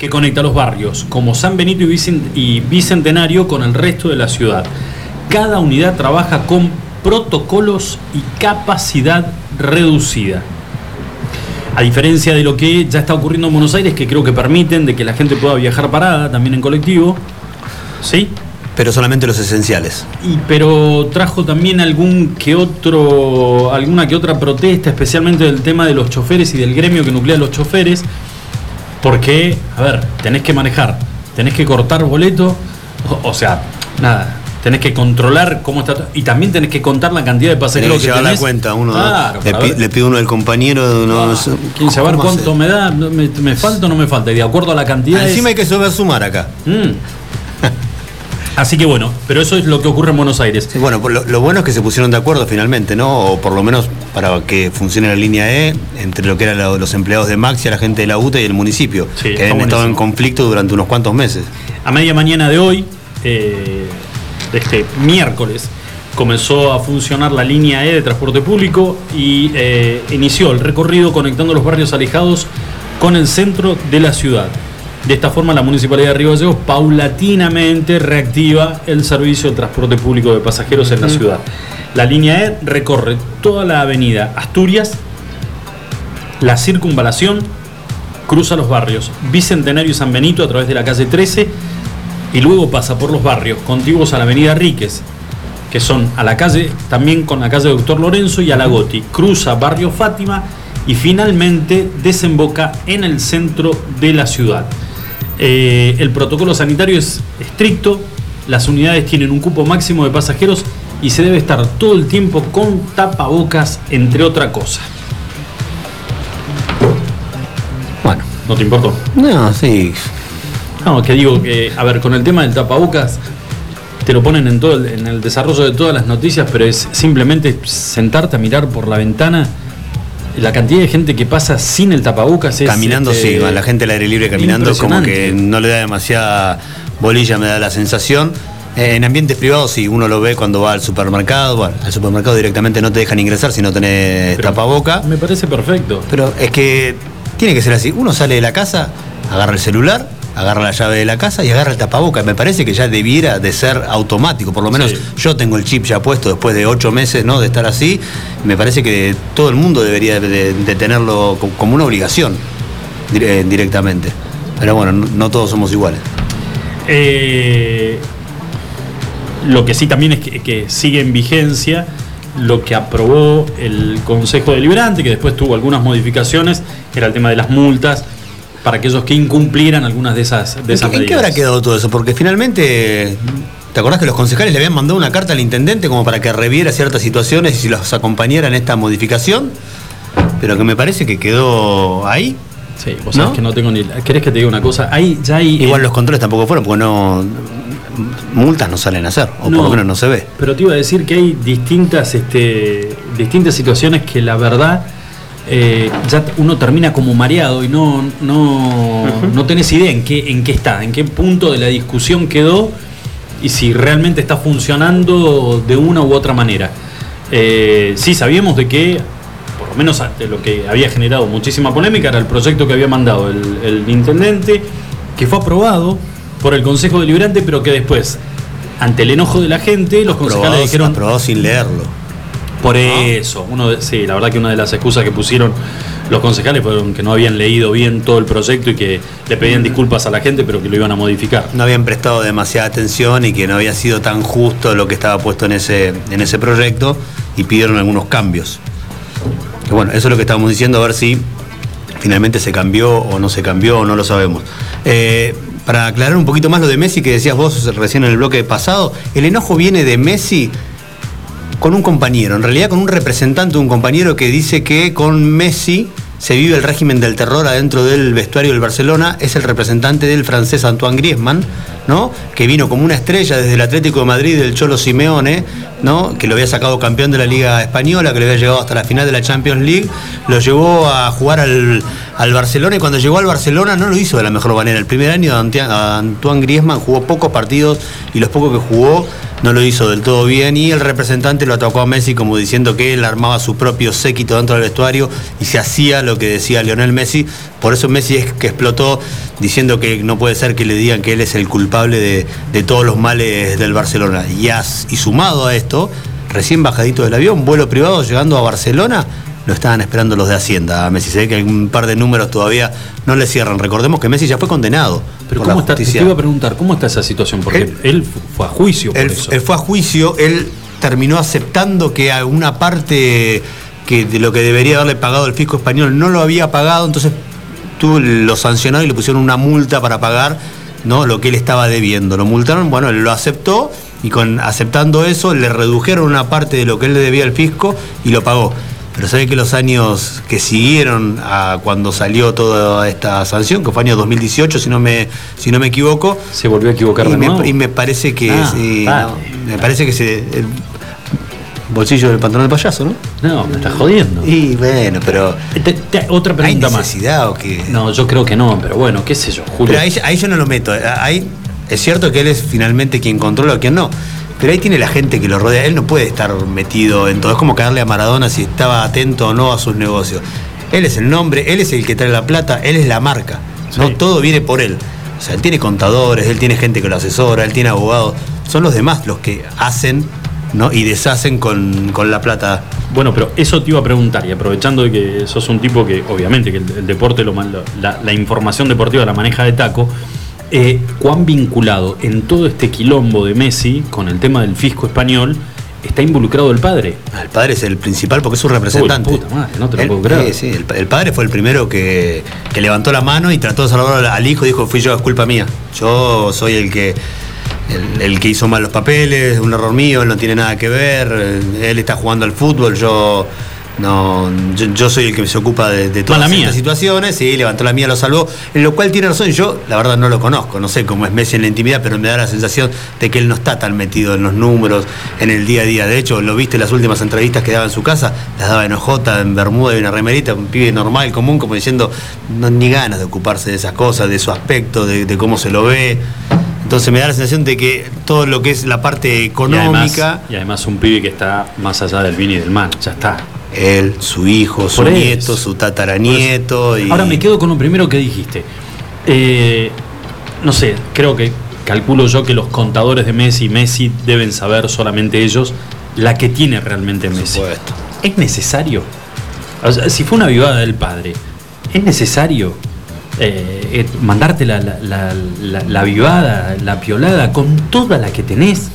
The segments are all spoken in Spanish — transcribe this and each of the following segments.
que conecta los barrios como San Benito y Bicentenario con el resto de la ciudad. Cada unidad trabaja con protocolos y capacidad reducida. A diferencia de lo que ya está ocurriendo en Buenos Aires, que creo que permiten de que la gente pueda viajar parada también en colectivo, ¿sí? Pero solamente los esenciales. Y, pero trajo también algún que otro, alguna que otra protesta, especialmente del tema de los choferes y del gremio que nuclea a los choferes, porque, a ver, tenés que manejar, tenés que cortar boleto, o sea, nada, tenés que controlar cómo está y también tenés que contar la cantidad de pasajeros que, llevar la cuenta uno le, pide uno al compañero no, ah, quién saber cuánto me da me, falta o no me falta y de acuerdo a la cantidad encima hay que saber sumar acá. Mm. Así que bueno, pero eso es lo que ocurre en Buenos Aires. bueno, lo, lo, bueno es que se pusieron de acuerdo finalmente, ¿no? O por lo menos para que funcione la línea E entre lo que eran los empleados de Maxi, la gente de la UTA y el municipio, que han estado en conflicto durante unos cuantos meses. A media mañana de hoy, eh, este miércoles comenzó a funcionar la línea E de transporte público y eh, inició el recorrido conectando los barrios alejados con el centro de la ciudad. De esta forma, la Municipalidad de Río Gallegos paulatinamente reactiva el servicio de transporte público de pasajeros en la ciudad. La línea E recorre toda la avenida Asturias, la circunvalación, cruza los barrios Bicentenario y San Benito a través de la calle 13 y luego pasa por los barrios contiguos a la avenida Ríquez, que son a la calle, también con la calle Doctor Lorenzo y a la Goti. Cruza barrio Fátima y finalmente desemboca en el centro de la ciudad. Eh, el protocolo sanitario es estricto, las unidades tienen un cupo máximo de pasajeros y se debe estar todo el tiempo con tapabocas, entre otra cosa. Bueno, ¿no te importó? No, sí. No, que digo que, a ver, con el tema del tapabocas, te lo ponen en todo el, en el desarrollo de todas las noticias, pero es simplemente sentarte a mirar por la ventana la cantidad de gente que pasa sin el tapabocas es, caminando sí este, la gente al aire libre caminando como que no le da demasiada bolilla me da la sensación. Eh, en ambientes privados sí uno lo ve cuando va al supermercado bueno al supermercado directamente no te dejan ingresar si no tenés tapaboca. me parece perfecto. Pero es que tiene que ser así. Uno sale de la casa agarra el celular agarra la llave de la casa y agarra el tapaboca. Me parece que ya debiera de ser automático. Por lo menos yo tengo el chip ya puesto después de ocho meses ¿no? de estar así. Me parece que todo el mundo debería de, tenerlo como una obligación eh, directamente. Pero bueno, no, todos somos iguales. Eh, lo que sí también es que, que sigue en vigencia lo que aprobó el Consejo Deliberante, que después tuvo algunas modificaciones, era el tema de las multas para aquellos que incumplieran algunas de esas, de esas ¿En, qué habrá quedado todo eso? Porque finalmente, ¿te acordás que los concejales le habían mandado una carta al intendente como para que reviera ciertas situaciones y si los acompañara en esta modificación? Pero que me parece que quedó ahí. Sí, vos sabés que no tengo ni. ¿Querés que te diga una cosa? Hay, ya hay. Igual los controles tampoco fueron, porque no. Multas no salen a hacer, o por lo menos no se ve. Pero te iba a decir que hay distintas, este, distintas situaciones que la verdad eh, ya uno termina como mareado y no, no, no tenés idea en qué, en qué está, en qué punto de la discusión quedó y si realmente está funcionando de una u otra manera. Eh, sí, sabíamos de que, por lo menos de lo que había generado muchísima polémica, era el proyecto que había mandado el, intendente, que fue aprobado por el Consejo Deliberante, pero que después, ante el enojo de la gente, los concejales dijeron... Aprobado sin leerlo por eso, uno sí, la verdad que una de las excusas que pusieron los concejales fueron que no habían leído bien todo el proyecto y que le pedían disculpas a la gente, pero que lo iban a modificar. No habían prestado demasiada atención y que no había sido tan justo lo que estaba puesto en ese, en ese proyecto y pidieron algunos cambios. Que bueno, eso es lo que estábamos diciendo, a ver si finalmente se cambió o no se cambió o no lo sabemos. Eh, para aclarar un poquito más lo de Messi que decías vos recién en el bloque pasado, el enojo viene de Messi con un compañero, en realidad con un representante un compañero que dice que con Messi se vive el régimen del terror adentro del vestuario del Barcelona, es el representante del francés Antoine Griezmann, ¿no? Que vino como una estrella desde el Atlético de Madrid del Cholo Simeone, ¿no? Que lo había sacado campeón de la Liga Española, que le había llegado hasta la final de la Champions League, lo llevó a jugar al, Barcelona y cuando llegó al Barcelona no lo hizo de la mejor manera. El primer año Antoine Griezmann jugó pocos partidos y los pocos que jugó no lo hizo del todo bien y el representante lo atacó a Messi como diciendo que él armaba su propio séquito dentro del vestuario y se hacía lo que decía Lionel Messi. Por eso Messi es que explotó diciendo que no puede ser que le digan que él es el culpable de, todos los males del Barcelona. Y, y sumado a esto, recién bajadito del avión, vuelo privado llegando a Barcelona, lo estaban esperando los de Hacienda. A Messi se ve que hay un par de números todavía no le cierran. Recordemos que Messi ya fue condenado. Pero ¿cómo está? Te iba a preguntar, ¿cómo está esa situación? Porque él, fue a juicio. Por él, eso. él fue a juicio, él terminó aceptando que alguna parte que de lo que debería haberle pagado el fisco español no lo había pagado, entonces tú lo sancionó y le pusieron una multa para pagar ¿no? lo que él estaba debiendo. Lo multaron, bueno, él lo aceptó y con aceptando eso le redujeron una parte de lo que él le debía al fisco y lo pagó. Pero sabe que los años que siguieron a cuando salió toda esta sanción, que fue año 2018, si no me, si no me equivoco. Se volvió a equivocar y de me, nuevo. Y me parece que. Ah, me parece que se. Bolsillo del pantalón del payaso, ¿no? No, me estás jodiendo. Y bueno, pero. otra pregunta ¿Hay necesidad o qué? No, yo creo que no, pero bueno, qué sé yo, Julio. Pero ahí, ahí yo no lo meto. Ahí es cierto que él es finalmente quien controla o quien no. Pero ahí tiene la gente que lo rodea. Él no puede estar metido en todo. Es como caerle a Maradona si estaba atento o no a sus negocios. Él es el nombre, él es el que trae la plata, él es la marca. No todo viene por él. O sea, él tiene contadores, él tiene gente que lo asesora, él tiene abogados. Son los demás los que hacen ¿no? y deshacen con, la plata. Bueno, pero eso te iba a preguntar, y aprovechando de que sos un tipo que, obviamente, que el, deporte, lo, la, la información deportiva la maneja de taco. Eh, cuán vinculado en todo este quilombo de Messi con el tema del fisco español está involucrado el padre. El padre es el principal porque es su representante. puta madre, no te lo puedo creer. Sí, sí, el, padre fue el primero que, levantó la mano y trató de salvar al hijo. Dijo, fui yo, es culpa mía. Yo soy el que el, que hizo mal los papeles, un error mío, él no tiene nada que ver. Él está jugando al fútbol, yo no, yo, soy el que se ocupa de, todas estas situaciones, sí, levantó la mía, lo salvó, en lo cual tiene razón, yo la verdad no lo conozco, no sé cómo es Messi en la intimidad, pero me da la sensación de que él no está tan metido en los números, en el día a día. De hecho, lo viste en las últimas entrevistas que daba en su casa, las daba en Ojota, en Bermuda y una remerita, un pibe normal, común, como diciendo, no, ni ganas de ocuparse de esas cosas, de su aspecto, de, cómo se lo ve. Entonces me da la sensación de que todo lo que es la parte económica. Y además, un pibe que está más allá del bien y del mal, ya está él, su hijo, su nieto, su tataranieto. Y... Ahora me quedo con lo primero que dijiste. Eh, no sé, creo que calculo yo que los contadores de Messi, Messi deben saber solamente ellos la que tiene realmente Messi. ¿Es necesario? si fue una vivada del padre, ¿es necesario eh, eh, mandarte la, la, la, vivada, la piolada con toda la que tenés?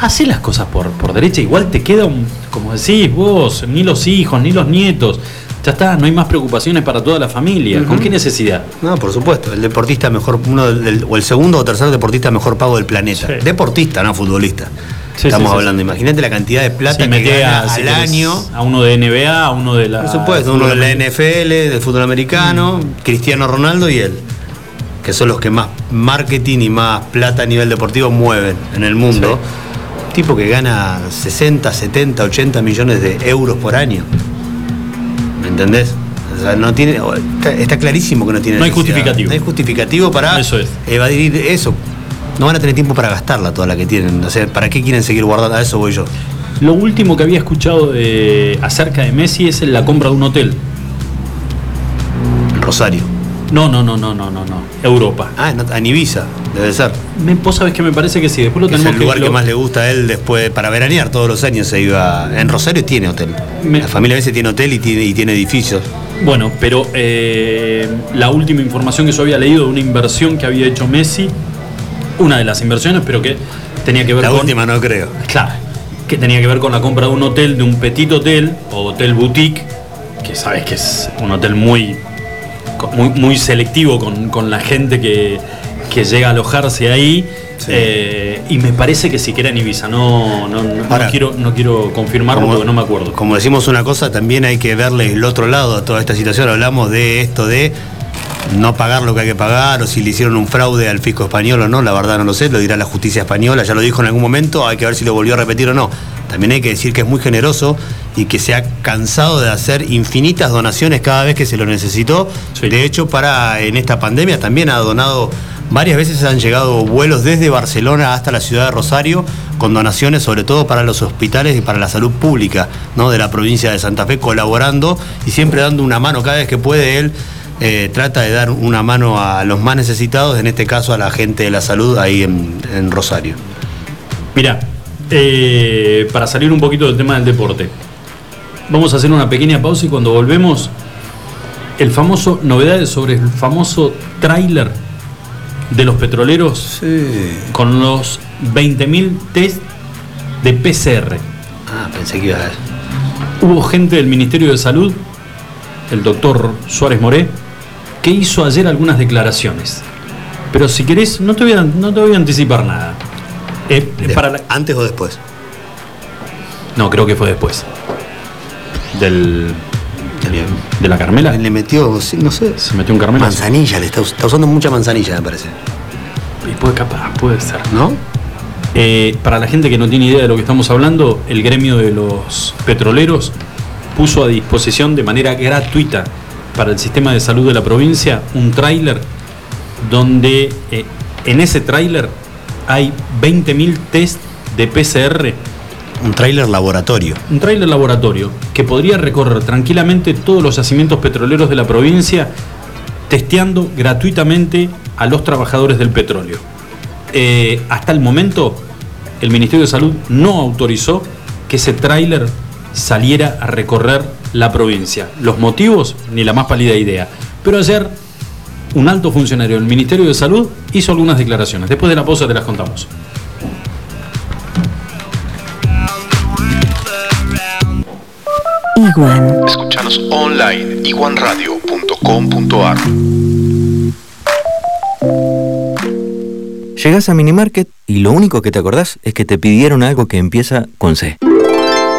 Hacé las cosas por, por derecha, igual te queda un, como decís vos, ni los hijos, ni los nietos. Ya está, no hay más preocupaciones para toda la familia. ¿Con qué necesidad? No, por supuesto. El deportista mejor, uno o el segundo o tercer deportista mejor pago del planeta. Deportista, no futbolista. Estamos hablando. Imagínate la cantidad de plata que gana al año. A uno de NBA, a uno de la. Por supuesto, uno de la NFL, del fútbol americano, mm. Cristiano Ronaldo y él. Que son los que más marketing y más plata a nivel deportivo mueven en el mundo tipo que gana 60, 70, 80 millones de euros por año. ¿Me entendés? O sea, no tiene, está, clarísimo que no tiene. No hay justificativo. No hay justificativo para eso evadir eso. No van a tener tiempo para gastarla toda la que tienen. O sea, ¿para qué quieren seguir guardando? A eso voy yo. Lo último que había escuchado acerca de Messi es la compra de un hotel. Rosario. No, no, no, no, no, no, no. Europa. Ah, en Ibiza, debe ser. Me, vos sabés que me parece que sí. Después lo tenemos es el lugar que, más le gusta a él después para veranear todos los años se iba. En Rosario tiene hotel. La familia a veces tiene hotel y tiene, y tiene edificios. Bueno, pero eh, la última información que yo había leído de una inversión que había hecho Messi, una de las inversiones, pero que tenía que ver con. La última no creo. Claro. Que tenía que ver con la compra de un hotel, de un petit hotel o hotel boutique, que sabes que es un hotel muy muy, muy selectivo con, la gente que, llega a alojarse ahí. Eh, y me parece que siquiera en Ibiza, no, no, quiero, no quiero confirmarlo porque no me acuerdo. Como decimos una cosa, también hay que verle el otro lado a toda esta situación. Hablamos de esto de no pagar lo que hay que pagar o si le hicieron un fraude al fisco español o no, la verdad no lo sé, lo dirá la justicia española, ya lo dijo en algún momento, hay que ver si lo volvió a repetir o no. También hay que decir que es muy generoso y que se ha cansado de hacer infinitas donaciones cada vez que se lo necesitó. De hecho, para en esta pandemia también ha donado varias veces han llegado vuelos desde Barcelona hasta la ciudad de Rosario con donaciones sobre todo para los hospitales y para la salud pública ¿no? de la provincia de Santa Fe, colaborando y siempre dando una mano cada vez que puede él eh, trata de dar una mano a los más necesitados, en este caso a la gente de la salud ahí en, Rosario. Mira, eh, para salir un poquito del tema del deporte, vamos a hacer una pequeña pausa y cuando volvemos, el famoso, novedades sobre el famoso tráiler de los petroleros con los 20.000 test de PCR. Ah, pensé que iba a... Hubo gente del Ministerio de Salud, el doctor Suárez Moré, que hizo ayer algunas declaraciones. Pero si querés, no te voy a, no te voy a anticipar nada. Eh, para ¿Antes o después? No, creo que fue después. Del. De la Carmela. Le metió, no sé. Se metió un Carmela. Manzanilla, le está, usando mucha manzanilla, me parece. Y puede capaz, puede ser. ¿No? Eh, para la gente que no tiene idea de lo que estamos hablando, el gremio de los petroleros puso a disposición de manera gratuita para el sistema de salud de la provincia un tráiler donde eh, en ese tráiler hay 20.000 test de PCR. Un tráiler laboratorio. Un tráiler laboratorio que podría recorrer tranquilamente todos los yacimientos petroleros de la provincia testeando gratuitamente a los trabajadores del petróleo. Eh, hasta el momento, el Ministerio de Salud no autorizó que ese tráiler saliera a recorrer la provincia. Los motivos, ni la más pálida idea. Pero ayer, un alto funcionario del Ministerio de Salud hizo algunas declaraciones. Después de la pausa te las contamos. Iguan. Escuchanos online, iguanradio.com.ar. Llegas a Minimarket y lo único que te acordás es que te pidieron algo que empieza con C.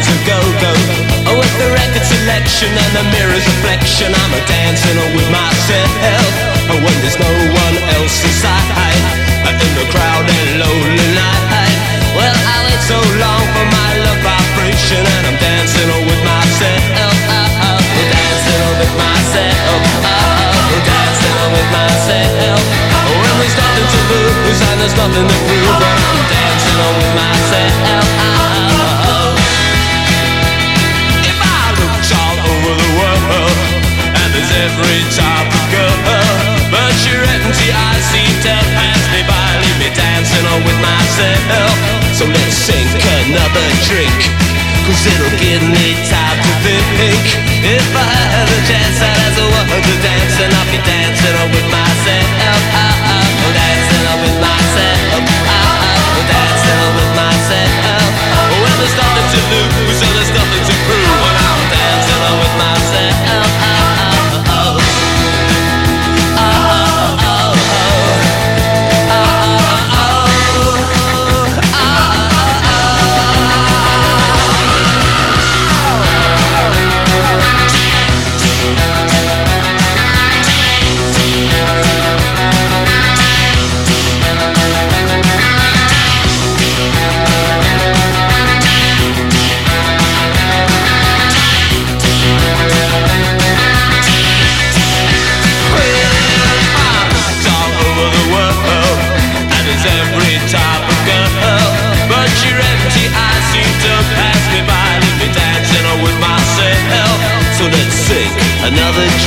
Oh, reflection and the mirror's reflection I'm a dancing with myself. Oh, When there's no one else inside. In the crowded lonely night. Well I wait so long for my love vibration And I'm dancing with myself. Dancing with myself. Dancing with myself. When there's nothing to lose and there's nothing to prove I'm dancing with myself on with myself. So let's sink another drink Cause it'll give me time to think. If I had a chance I'd ask a woman to dance And I'll be dancing on with myself. Oh, Dancing with myself. Oh, Dancing with myself. When there's nothing to lose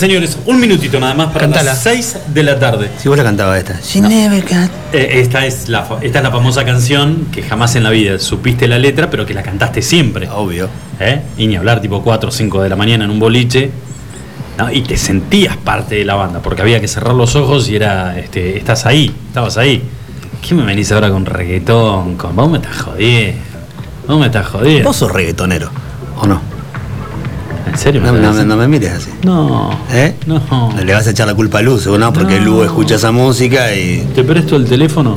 Señores, un minutito nada más para Cantala. las 6 de la tarde. Si vos la cantabas esta. Eh, esta, es la, esta es la famosa canción que jamás en la vida supiste la letra, pero que la cantaste siempre. Obvio. ¿Eh? Y ni hablar, tipo 4 o 5 de la mañana en un boliche. ¿no? Y te sentías parte de la banda, porque había que cerrar los ojos y era, este, estás ahí, estabas ahí. ¿Qué me venís ahora con reggaetón? Con, vos me estás jodiendo. Vos me estás jodiendo. Vos sos reggaetonero, ¿o no? ¿En serio? No, me mires así. No. ¿Eh? No. Le vas a echar la culpa a Lu, ¿no? Porque no. Lu escucha esa música y. ¿Te presto el teléfono?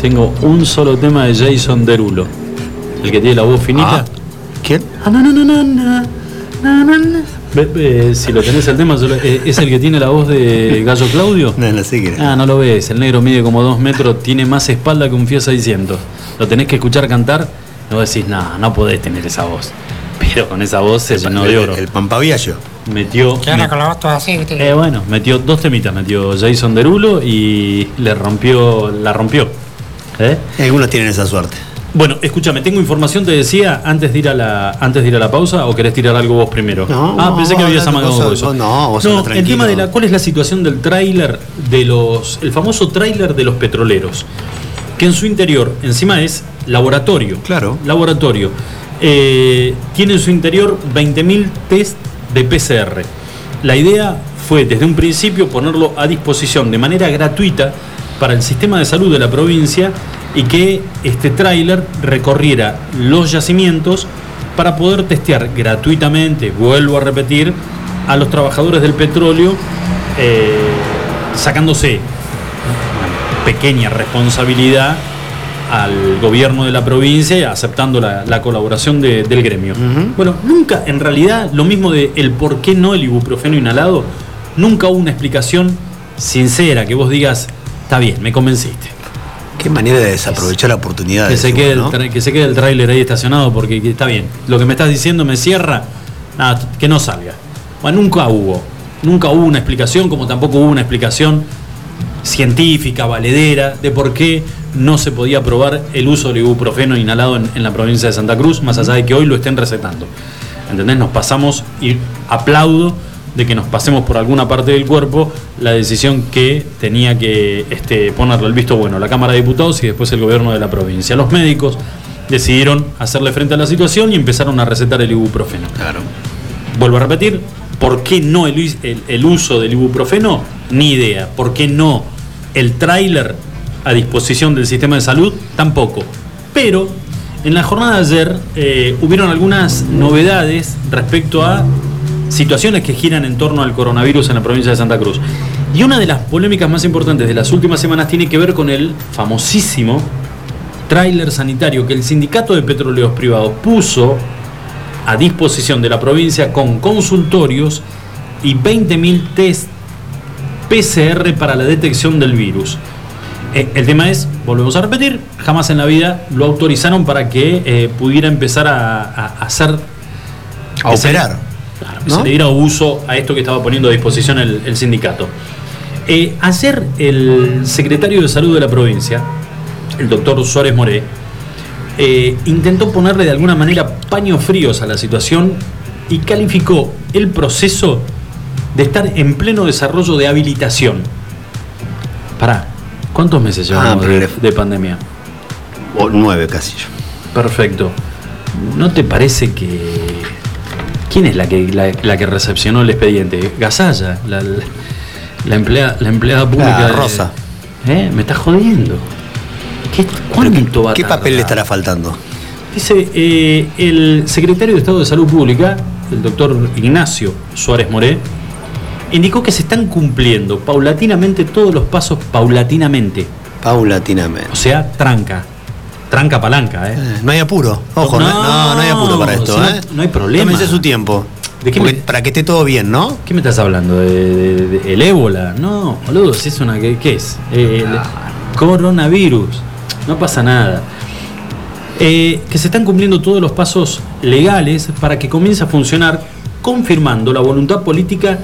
Tengo un solo tema de Jason Derulo. El que tiene la voz finita. Ah. ¿Quién? Ah, no, no, no, no, no. Si lo tenés el tema, eh, ¿es el que tiene la voz de Gallo Claudio? No, no sé qué. Ah, no lo ves. El negro mide como dos metros, tiene más espalda que un Fiat 600. Lo tenés que escuchar cantar, no decís nada, no podés tener esa voz. Pero con esa voz se llenó de oro. El, el Pampaviallo. Metió. ¿Qué onda con la voz toda así? viste? Eh, bueno, metió dos temitas, metió Jason Derulo y le rompió, la rompió. ¿Eh? Algunos tienen esa suerte. Bueno, escúchame, tengo información, te decía, antes de ir a la, antes de ir a la pausa, o querés tirar algo vos primero. No, ah, pensé que habías no, amagado vos- eso. no, vos no, el tema de la, ¿cuál es la situación del tráiler de los, el famoso tráiler de los petroleros? Que en su interior, encima es laboratorio. Claro. Laboratorio. Eh, tiene en su interior 20.000 test de PCR. La idea fue desde un principio ponerlo a disposición de manera gratuita para el sistema de salud de la provincia y que este tráiler recorriera los yacimientos para poder testear gratuitamente, vuelvo a repetir, a los trabajadores del petróleo, eh, sacándose una pequeña responsabilidad al gobierno de la provincia, aceptando la, la colaboración de- del gremio. Bueno, nunca, en realidad, lo mismo de el por qué no el ibuprofeno inhalado, nunca hubo una explicación sincera que vos digas, está bien, me convenciste. Qué manera de desaprovechar la oportunidad. Que se, decimos, quede el, que se quede el tráiler ahí estacionado porque que está bien. Lo que me estás diciendo me cierra, nada, que no salga. Bueno, nunca hubo. Nunca hubo una explicación, como tampoco hubo una explicación científica, valedera, de por qué no se podía probar el uso del ibuprofeno inhalado en, en la provincia de Santa Cruz, más allá de que hoy lo estén recetando. ¿Entendés? Nos pasamos y aplaudo de que nos pasemos por alguna parte del cuerpo la decisión que tenía que este, ponerle el visto bueno la Cámara de Diputados y después el gobierno de la provincia. Los médicos decidieron hacerle frente a la situación y empezaron a recetar el ibuprofeno. Claro. Vuelvo a repetir, ¿por qué no el, us- el- el uso del ibuprofeno? Ni idea. ¿Por qué no el tráiler a disposición del sistema de salud? Tampoco. Pero en la jornada de ayer eh, hubieron algunas novedades respecto a situaciones que giran en torno al coronavirus en la provincia de Santa Cruz. Y una de las polémicas más importantes de las últimas semanas tiene que ver con el famosísimo tráiler sanitario que el Sindicato de Petróleos Privados puso a disposición de la provincia con consultorios y 20.000 test PCR para la detección del virus. Eh, el tema es, volvemos a repetir, jamás en la vida lo autorizaron para que eh, pudiera empezar a, a- a hacer... A que se- operar. claro, ¿no? se le diera uso a esto que estaba poniendo a disposición el, el sindicato. Eh, ayer el secretario de Salud de la provincia, el doctor Suárez Moré, eh, intentó ponerle de alguna manera paños fríos a la situación y calificó el proceso de estar en pleno desarrollo de habilitación. Pará, ¿cuántos meses llevamos Ah, de, pandemia? O nueve casi. Perfecto. ¿No te parece que... ¿Quién es la que, la, la que recepcionó el expediente? Gasalla, la, la, la empleada, la empleada pública. Ah, de- Rosa. ¿Eh? Me estás jodiendo. ¿Qué, ¿Cuánto va a ¿Qué papel le estará faltando? Dice eh, el secretario de Estado de Salud Pública, el doctor Ignacio Suárez Moré, indicó que se están cumpliendo paulatinamente todos los pasos paulatinamente. Paulatinamente. O sea, tranca. Tranca palanca, ¿eh? Eh, No hay apuro. Ojo, no, no, no hay apuro para esto, si ¿eh? no hay problema. Tómense su tiempo. ¿De qué me- Para que esté todo bien, ¿no? ¿Qué me estás hablando? ¿De, de- de- el ébola? No, boludo, si es una. ¿Qué, qué es? Eh, el coronavirus. No pasa nada. Eh, que se están cumpliendo todos los pasos legales para que comience a funcionar, confirmando la voluntad política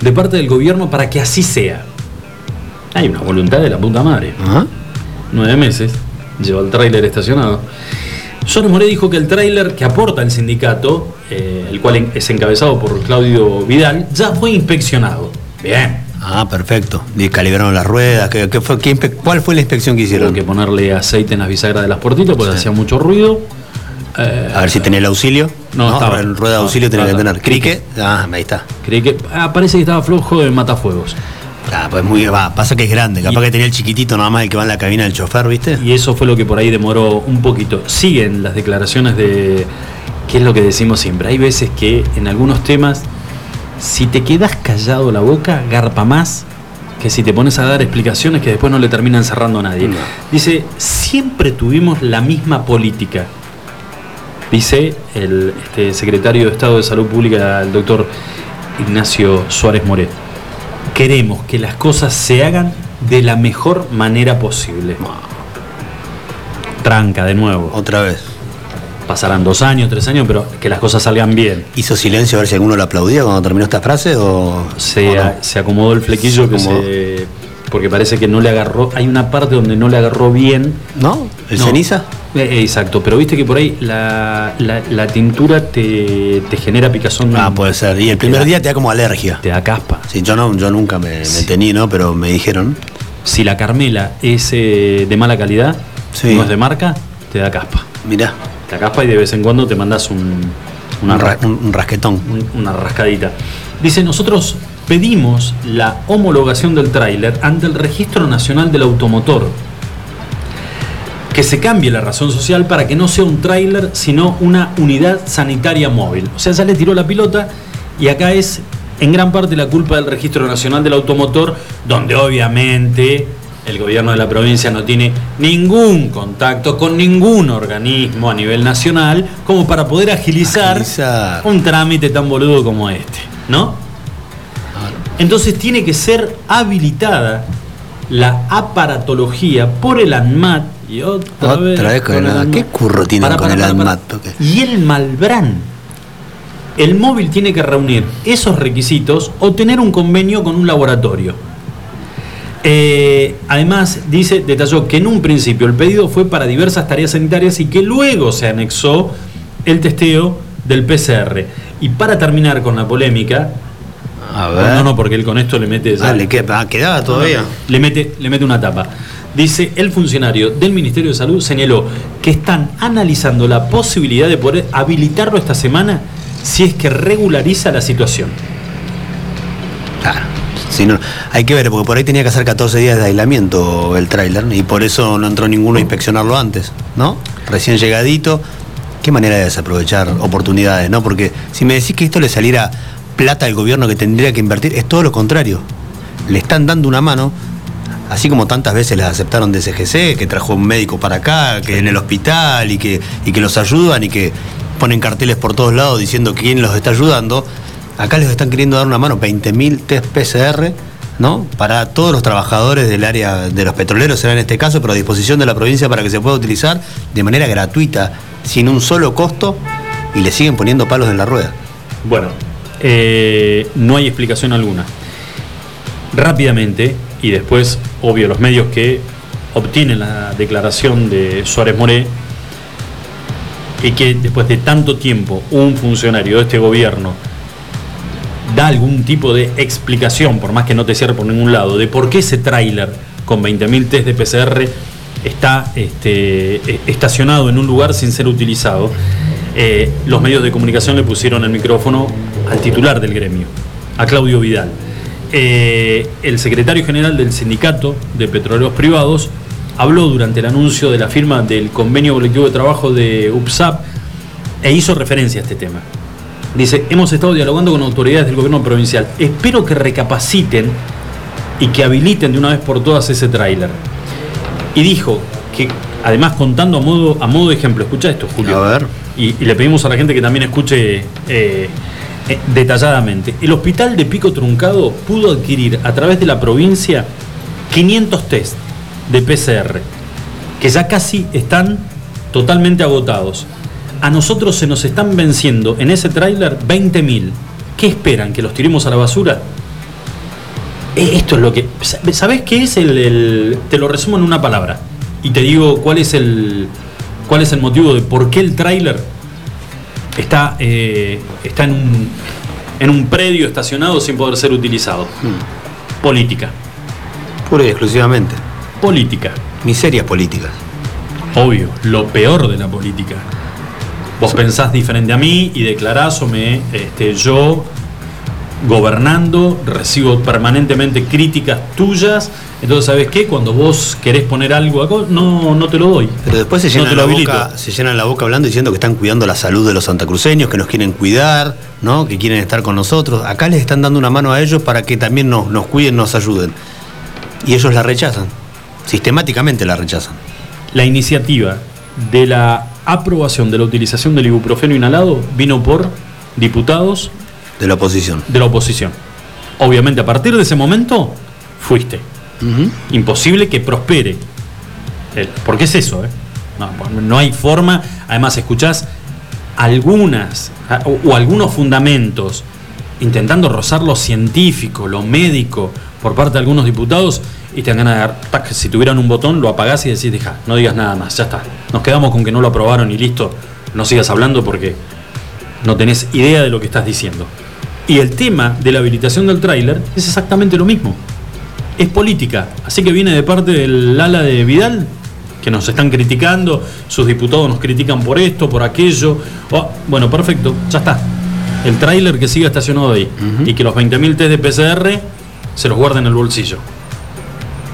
de parte del gobierno para que así sea. Hay una voluntad de la puta madre. Ajá. Nueve meses, lleva el tráiler estacionado. Suárez Moré dijo que el tráiler que aporta el sindicato, eh, el cual es encabezado por Claudio Vidal, ya fue inspeccionado. Bien. Ah, perfecto. Y calibraron las ruedas. ¿qué, qué fue, qué ¿Cuál fue la inspección que Hubo hicieron? que ponerle aceite en las bisagras de las puertitas porque hacía mucho ruido. Eh, A ver si tenía el auxilio. No, estaba. El rueda de No, auxilio tenía que estaba. tener. Crique. Ah, ahí está. creí que. Ah, parece que estaba flojo de matafuegos. Ah, pues muy, va, pasa que es grande. Capaz que tenía el chiquitito nada más el que va en la cabina del chofer, ¿viste? Y eso fue lo que por ahí demoró un poquito. Siguen las declaraciones de. ¿Qué es lo que decimos siempre? Hay veces que en algunos temas, si te quedas callado la boca, garpa más que si te pones a dar explicaciones que después no le terminan cerrando a nadie. No. Dice, siempre tuvimos la misma política. Dice el este, secretario de Estado de Salud Pública, el doctor Ignacio Suárez Moret. Queremos que las cosas se hagan de la mejor manera posible. Tranca de nuevo. Otra vez. Pasarán dos años, tres años, pero que las cosas salgan bien. ¿Hizo silencio a ver si alguno lo aplaudía cuando terminó esta frase? O, Se, o no? se acomodó el flequillo que Se acomodó. se. Porque parece que no le agarró. Hay una parte donde no le agarró bien. ¿No? ¿El No. ceniza? Eh, exacto, pero viste que por ahí la, la- la tintura te, te genera picazón. Ah, puede ser. Y el primer da- día te da como alergia. Te da caspa. Sí, yo, no, yo nunca me, me Sí. tení, ¿no? Pero me dijeron. Si la Carmela es eh, de mala calidad, Sí. no es de marca, te da caspa. Mirá, Te da caspa y de vez en cuando te mandas un, una, un, ra- un- un rasquetón. un- una rascadita. Dice, nosotros pedimos la homologación del tráiler ante el Registro Nacional del Automotor. Que se cambie la razón social para que no sea un tráiler, sino una unidad sanitaria móvil. O sea, ya le tiró la pilota y acá es en gran parte la culpa del Registro Nacional del Automotor, donde obviamente el gobierno de la provincia no tiene ningún contacto con ningún organismo a nivel nacional como para poder agilizar, Agilizar. un trámite tan boludo como este, ¿no? Entonces tiene que ser habilitada la aparatología por el ANMAT y otra, Otra vez con el ANMAT. ¿Qué curro tienen con el ANMAT, toque? Y el Malbrán. El móvil tiene que reunir esos requisitos o tener un convenio con un laboratorio. Eh, además, dice, detalló que en un principio el pedido fue para diversas tareas sanitarias y que luego se anexó el testeo del PCR. Y para terminar con la polémica, A ver. no, no, porque él con esto le mete. Ah, le queda, ah, quedaba todavía. le mete, le mete una tapa. Dice, el funcionario del Ministerio de Salud señaló que están analizando la posibilidad de poder habilitarlo esta semana si es que regulariza la situación. No, hay que ver, porque por ahí tenía que hacer 14 días de aislamiento el tráiler y por eso no entró ninguno a inspeccionarlo antes, ¿no? Recién llegadito. Qué manera de desaprovechar oportunidades, ¿no? Porque si me decís que esto le saliera plata al gobierno que tendría que invertir, es todo lo contrario. Le están dando una mano, así como tantas veces les aceptaron de SGC, que trajo un médico para acá, que en el hospital y que, y que los ayudan y que ponen carteles por todos lados diciendo quién los está ayudando. Acá les están queriendo dar una mano, 20.000 test PCR, ¿no? Para todos los trabajadores del área de los petroleros, será en este caso, pero a disposición de la provincia para que se pueda utilizar de manera gratuita, sin un solo costo, y le siguen poniendo palos en la rueda. Bueno, eh, no hay explicación alguna. Rápidamente, y después, obvio, los medios que obtienen la declaración de Suárez Moré, y que después de tanto tiempo un funcionario de este gobierno da algún tipo de explicación, por más que no te cierre por ningún lado, de por qué ese tráiler con 20.000 test de PCR está este, eh, estacionado en un lugar sin ser utilizado. Eh, los medios de comunicación le pusieron el micrófono al titular del gremio, a Claudio Vidal. Eh, el secretario general del sindicato de petroleros privados habló durante el anuncio de la firma del convenio colectivo de trabajo de UPSAP e hizo referencia a este tema. Dice, hemos estado dialogando con autoridades del gobierno provincial. Espero que recapaciten y que habiliten de una vez por todas ese tráiler. Y dijo que, además contando a modo, a modo de ejemplo, escucha esto, Julio. A ver. Y, y le pedimos a la gente que también escuche eh, eh, detalladamente. El hospital de Pico Truncado pudo adquirir a través de la provincia 500 test de PCR, que ya casi están totalmente agotados. A nosotros se nos están venciendo en ese tráiler 20.000. ¿Qué esperan? ¿Que los tiremos a la basura? Eh, Esto es lo que... ¿Sabés qué es el, el- Te lo resumo en una palabra. Y te digo cuál es el, cuál es el motivo de por qué el tráiler está, eh, está en, un, en un predio estacionado sin poder ser utilizado. Política. Pura y exclusivamente. Política. Miserias políticas. Obvio, lo peor de la política. Vos pensás diferente a mí y declarás o me, este, yo gobernando, recibo permanentemente críticas tuyas. Entonces, ¿sabes qué? Cuando vos querés poner algo acá, no, no te lo doy. Pero después se llenan, la boca, se llenan la boca hablando diciendo que están cuidando la salud de los santacruceños, que nos quieren cuidar, ¿no? que quieren estar con nosotros. Acá les están dando una mano a ellos para que también nos, nos cuiden, nos ayuden. Y ellos la rechazan. Sistemáticamente la rechazan. La iniciativa de la aprobación de la utilización del ibuprofeno inhalado vino por diputados De la oposición. de la oposición. Obviamente, a partir de ese momento, fuiste. Imposible que prospere. Porque es eso, ¿eh? No, no hay forma. Además, escuchás algunas a- o, o algunos fundamentos intentando rozar lo científico, lo médico, por parte de algunos diputados y te dan ganas de dar, tac, si tuvieran un botón, lo apagás y decís, deja, no digas nada más, ya está. Nos quedamos con que no lo aprobaron y listo, no sigas hablando porque no tenés idea de lo que estás diciendo. Y el tema de la habilitación del tráiler es exactamente lo mismo. Es política, así que viene de parte del ala de Vidal, que nos están criticando, sus diputados nos critican por esto, por aquello. Oh, bueno, perfecto, ya está. El tráiler que siga estacionado ahí y que los 20.000 test de PCR se los guarden en el bolsillo.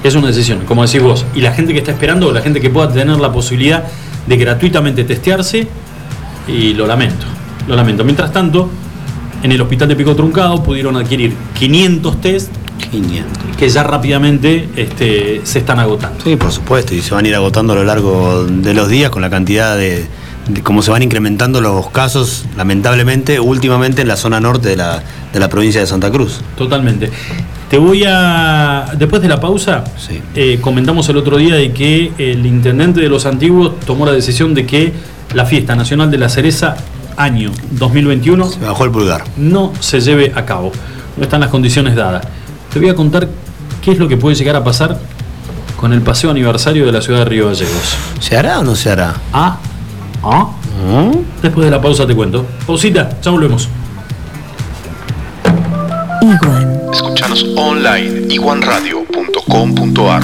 Es una decisión, como decís vos. Y la gente que está esperando, la gente que pueda tener la posibilidad de gratuitamente testearse, y lo lamento, lo lamento. Mientras tanto, en el hospital de Pico Truncado pudieron adquirir 500 test 500. que ya rápidamente este, se están agotando. Sí, por supuesto, y se van a ir agotando a lo largo de los días con la cantidad de, de cómo se van incrementando los casos, lamentablemente, últimamente en la zona norte de la, de la provincia de Santa Cruz. Totalmente. Te voy a. Después de la pausa, Sí. eh, comentamos el otro día de que el intendente de los antiguos tomó la decisión de que la fiesta nacional de la cereza, año 2021, Se bajó el pulgar. no se lleve a cabo. No están las condiciones dadas. Te voy a contar qué es lo que puede llegar a pasar con el paseo aniversario de la ciudad de Río Gallegos. ¿Se hará o no se hará? Ah, ah. Después de la pausa te cuento. Pausita, ya volvemos. Iguan. Escuchanos online iguanradio.com.ar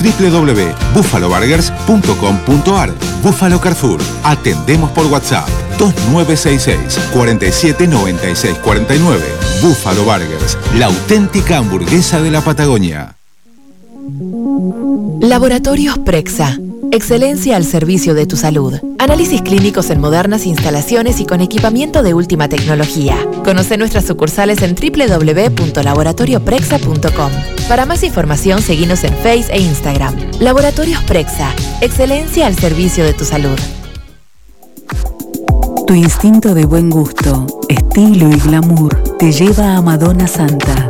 www.buffaloburgers.com.ar Buffalo Carrefour. Atendemos por WhatsApp 2966 47 96 49. Buffalo Burgers, la auténtica hamburguesa de la Patagonia. Laboratorios Prexa. Excelencia al servicio de tu salud. Análisis clínicos en modernas instalaciones y con equipamiento de última tecnología. Conoce nuestras sucursales en www.laboratorioprexa.com. Para más información, seguinos en Face e Instagram. Laboratorios Prexa. Excelencia al servicio de tu salud. Tu instinto de buen gusto, estilo y glamour te lleva a Madonna Santa.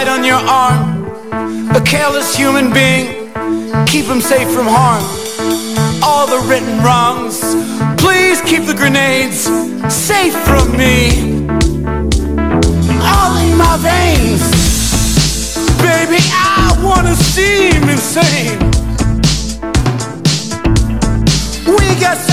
right on your arm. A careless human being, keep him safe from harm. All the written wrongs, please keep the grenades safe from me. All in my veins, baby, I wanna seem insane. We got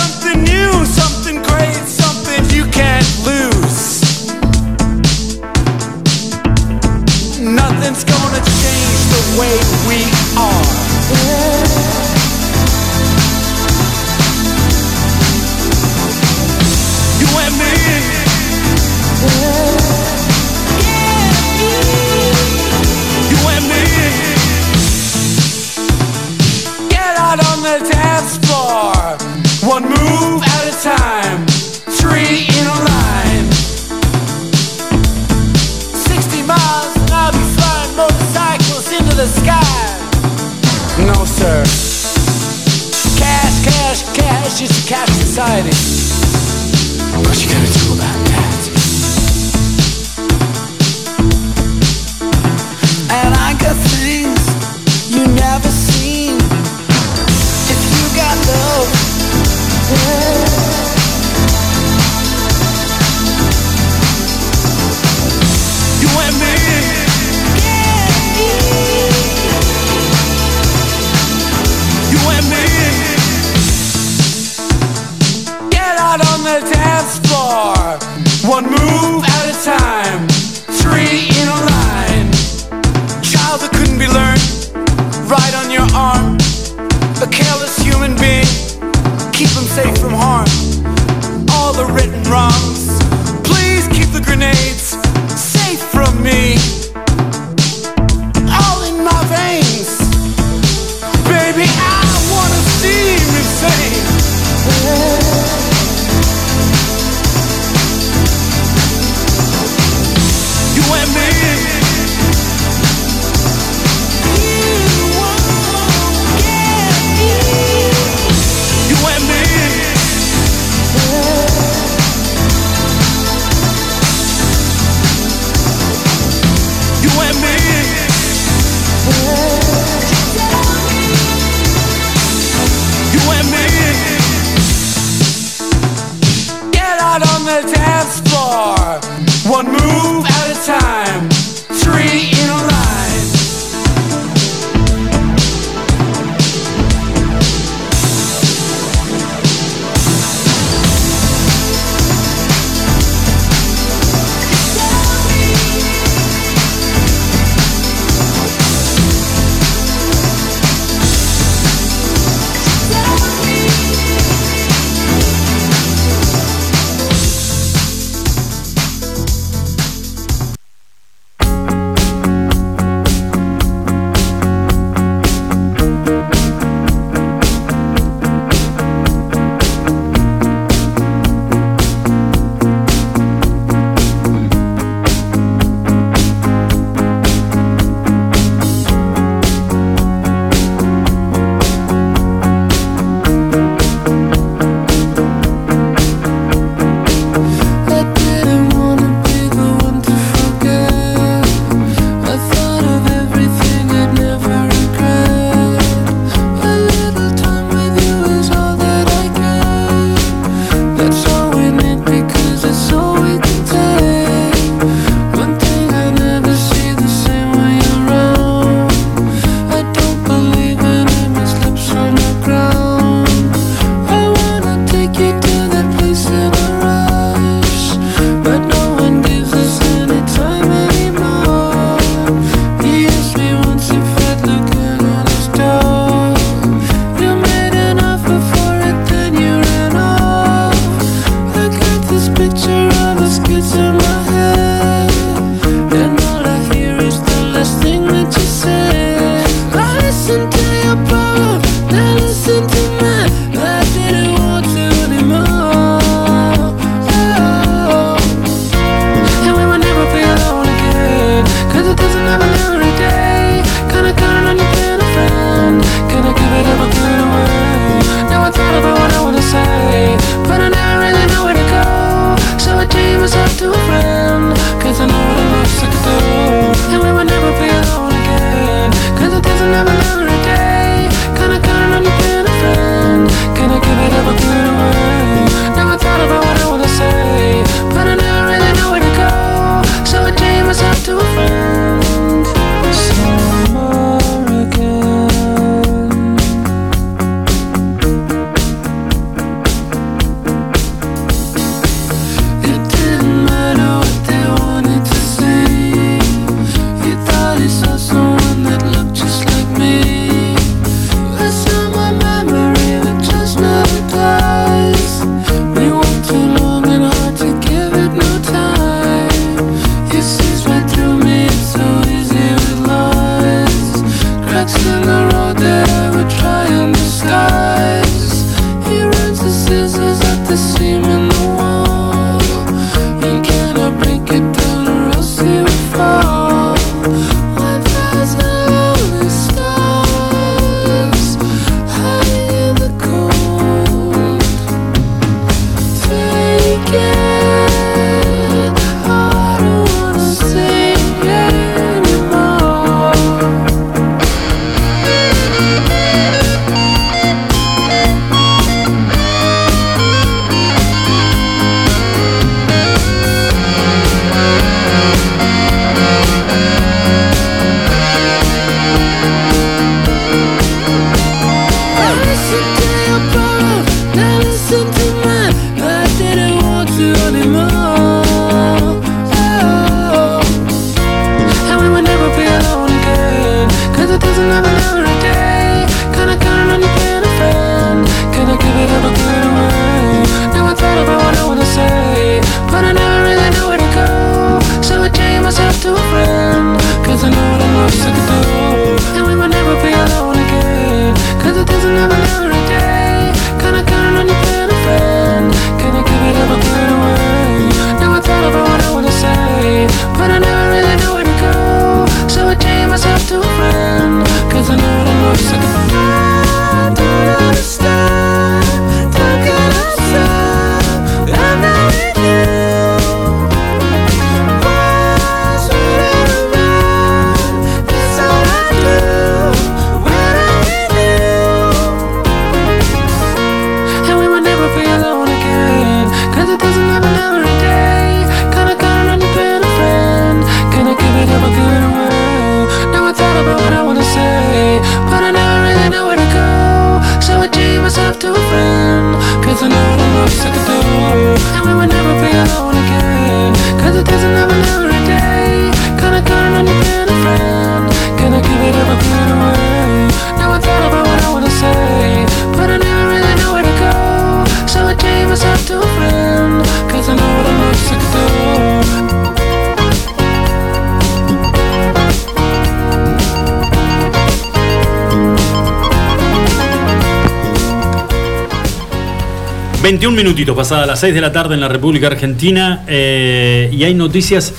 21 minutitos pasadas las 6 de la tarde en la República Argentina eh, y hay noticias.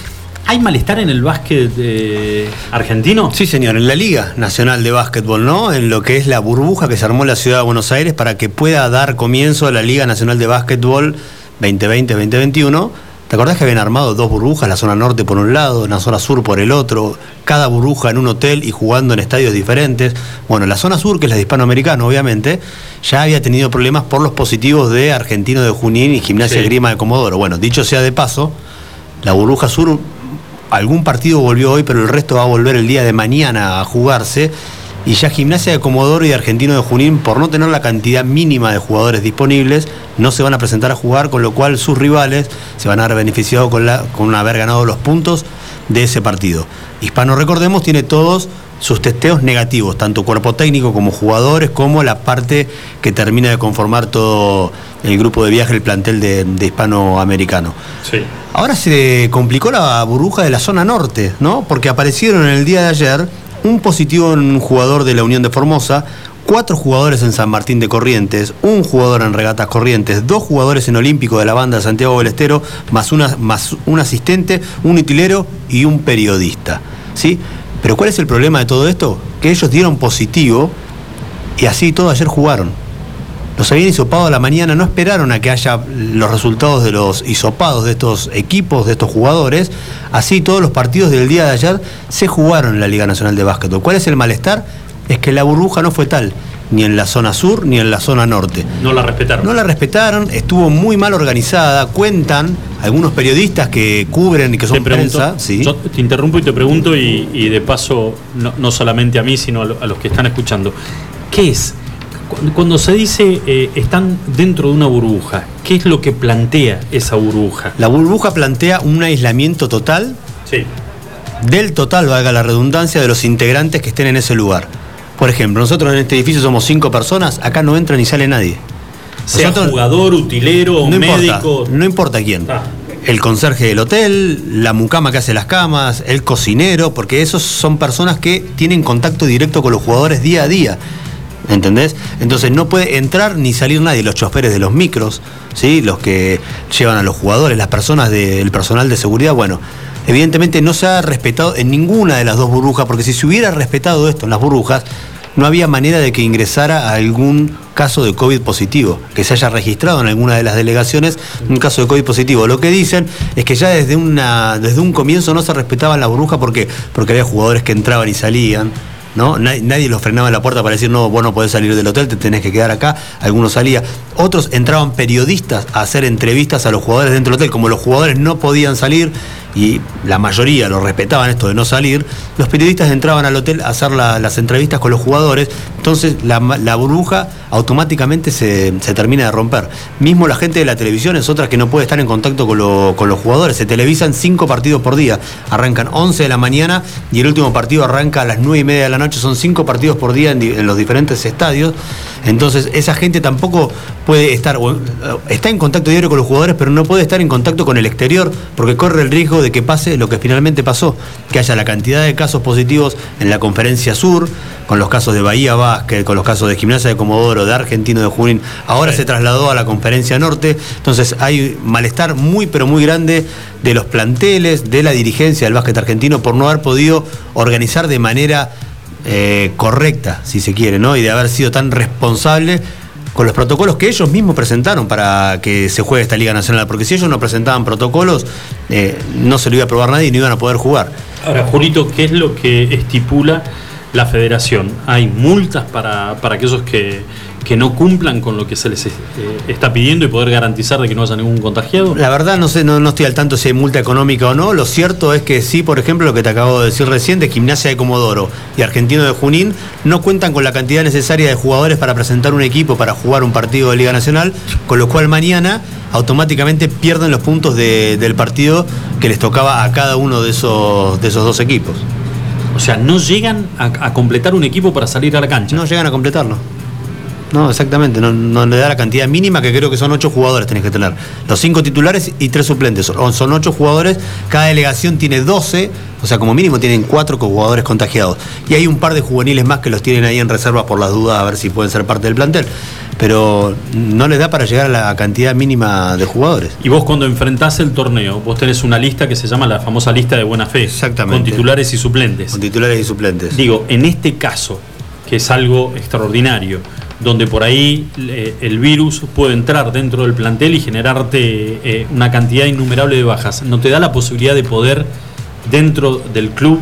¿Hay malestar en el básquet eh, argentino? Sí, señor, en la Liga Nacional de Básquetbol, ¿no? En lo que es la burbuja que se armó en la ciudad de Buenos Aires para que pueda dar comienzo a la Liga Nacional de Básquetbol 2020-2021. ¿Te acordás que habían armado dos burbujas, la zona norte por un lado, la zona sur por el otro, cada burbuja en un hotel y jugando en estadios diferentes? Bueno, la zona sur, que es la de hispanoamericano, obviamente, ya había tenido problemas por los positivos de Argentino de Junín y Gimnasia Sí. Grima de Comodoro. Bueno, dicho sea de paso, la burbuja sur, algún partido volvió hoy, pero el resto va a volver el día de mañana a jugarse. Y ya Gimnasia de Comodoro y Argentino de Junín, por no tener la cantidad mínima de jugadores disponibles, no se van a presentar a jugar, con lo cual sus rivales se van a haber beneficiado con, la, con haber ganado los puntos de ese partido. Hispano, recordemos, tiene todos sus testeos negativos, tanto cuerpo técnico como jugadores, como la parte que termina de conformar todo el grupo de viaje, el plantel de, de hispanoamericano. Sí. Ahora se complicó la burbuja de la zona norte, ¿no? Porque aparecieron en el día de ayer un positivo en un jugador de la Unión de Formosa, cuatro jugadores en San Martín de Corrientes, un jugador en Regatas Corrientes, dos jugadores en Olímpico de la banda de Santiago del Estero, más, una, más un asistente, un utilero y un periodista. ¿Sí? Pero ¿cuál es el problema de todo esto? Que ellos dieron positivo y así todo ayer jugaron. Los habían hisopado a la mañana, no esperaron a que haya los resultados de los hisopados de estos equipos, de estos jugadores. Así todos los partidos del día de ayer se jugaron en la Liga Nacional de Básquetbol. ¿Cuál es el malestar? Es que la burbuja no fue tal, ni en la zona sur ni en la zona norte. No la respetaron. No la respetaron, estuvo muy mal organizada. Cuentan algunos periodistas que cubren y que son pregunto, prensa. Sí. yo te interrumpo y te pregunto, y, y de paso, no, no solamente a mí, sino a los que están escuchando. ¿Qué es? Cu- Cuando se dice eh, están dentro de una burbuja, ¿qué es lo que plantea esa burbuja? La burbuja plantea un aislamiento total Sí. del total, valga la redundancia, de los integrantes que estén en ese lugar. Por ejemplo, nosotros en este edificio somos cinco personas, acá no entra ni sale nadie. Sea Nosotros- jugador, utilero, no médico. Importa, no importa quién. Ah. El conserje del hotel, la mucama que hace las camas, el cocinero, porque esos son personas que tienen contacto directo con los jugadores día a día. ¿Entendés? Entonces no puede entrar ni salir nadie, los choferes de los micros, ¿sí? los que llevan a los jugadores, las personas del personal de seguridad, bueno, evidentemente no se ha respetado en ninguna de las dos burbujas, porque si se hubiera respetado esto en las burbujas, no había manera de que ingresara algún caso de COVID positivo, que se haya registrado en alguna de las delegaciones un caso de COVID positivo. Lo que dicen es que ya desde, una, desde un comienzo no se respetaban la burbuja porque, porque había jugadores que entraban y salían. Nadie, nadie los frenaba en la puerta para decir, no, vos no podés salir del hotel, te tenés que quedar acá. Algunos salían. Otros entraban periodistas a hacer entrevistas a los jugadores dentro del hotel. Como los jugadores no podían salir y la mayoría lo respetaban esto de no salir, los periodistas entraban al hotel a hacer la- las entrevistas con los jugadores. Entonces la, burbuja automáticamente se, termina de romper. Mismo la gente de la televisión es otra que no puede estar en contacto con, lo- con los jugadores. Se televisan cinco partidos por día. Arrancan 11 de la mañana y el último partido arranca a las 9 y media de la noche. Son cinco partidos por día en, en los diferentes estadios. Entonces esa gente tampoco puede estar, eh, está en contacto diario con los jugadores, pero no puede estar en contacto con el exterior porque corre el riesgo de que pase lo que finalmente pasó, que haya la cantidad de casos positivos en la conferencia sur, con los casos de Bahía Vázquez, con los casos de Gimnasia de Comodoro, de Argentino de Junín, ahora se trasladó a la conferencia norte, entonces hay malestar muy pero muy grande de los planteles, de la dirigencia del básquet argentino por no haber podido organizar de manera eh, correcta, si se quiere, ¿no? Y de haber sido tan responsable con los protocolos que ellos mismos presentaron para que se juegue esta Liga Nacional, porque si ellos no presentaban protocolos, eh, no se lo iba a aprobar nadie y no iban a poder jugar. Ahora, Julito, ¿qué es lo que estipula la federación? ¿Hay multas para, para aquellos que, que no cumplan con lo que se les eh, está pidiendo y poder garantizar de que no haya ningún contagiado? La verdad no sé, no, no estoy al tanto si hay multa económica o no. Lo cierto es que sí, por ejemplo, lo que te acabo de decir recién de Gimnasia de Comodoro y Argentino de Junín no cuentan con la cantidad necesaria de jugadores para presentar un equipo para jugar un partido de Liga Nacional, con lo cual mañana automáticamente pierden los puntos de- del partido que les tocaba a cada uno de esos, de esos dos equipos. O sea, no llegan a, a completar un equipo para salir a la cancha. No llegan a completarlo. No, exactamente, no, no le da la cantidad mínima que creo que son ocho jugadores tenés que tener. Los cinco titulares y tres suplentes. Son, son ocho jugadores, cada delegación tiene 12, o sea, como mínimo tienen cuatro jugadores contagiados. Y hay un par de juveniles más que los tienen ahí en reserva por las dudas a ver si pueden ser parte del plantel. Pero no les da para llegar a la cantidad mínima de jugadores. Y vos cuando enfrentás el torneo, vos tenés una lista que se llama la famosa lista de buena fe. Exactamente. Con titulares y suplentes. Con titulares y suplentes. Digo, en este caso, que es algo extraordinario, donde por ahí eh, el virus puede entrar dentro del plantel y generarte eh, una cantidad innumerable de bajas, ¿no te da la posibilidad de poder, dentro del club,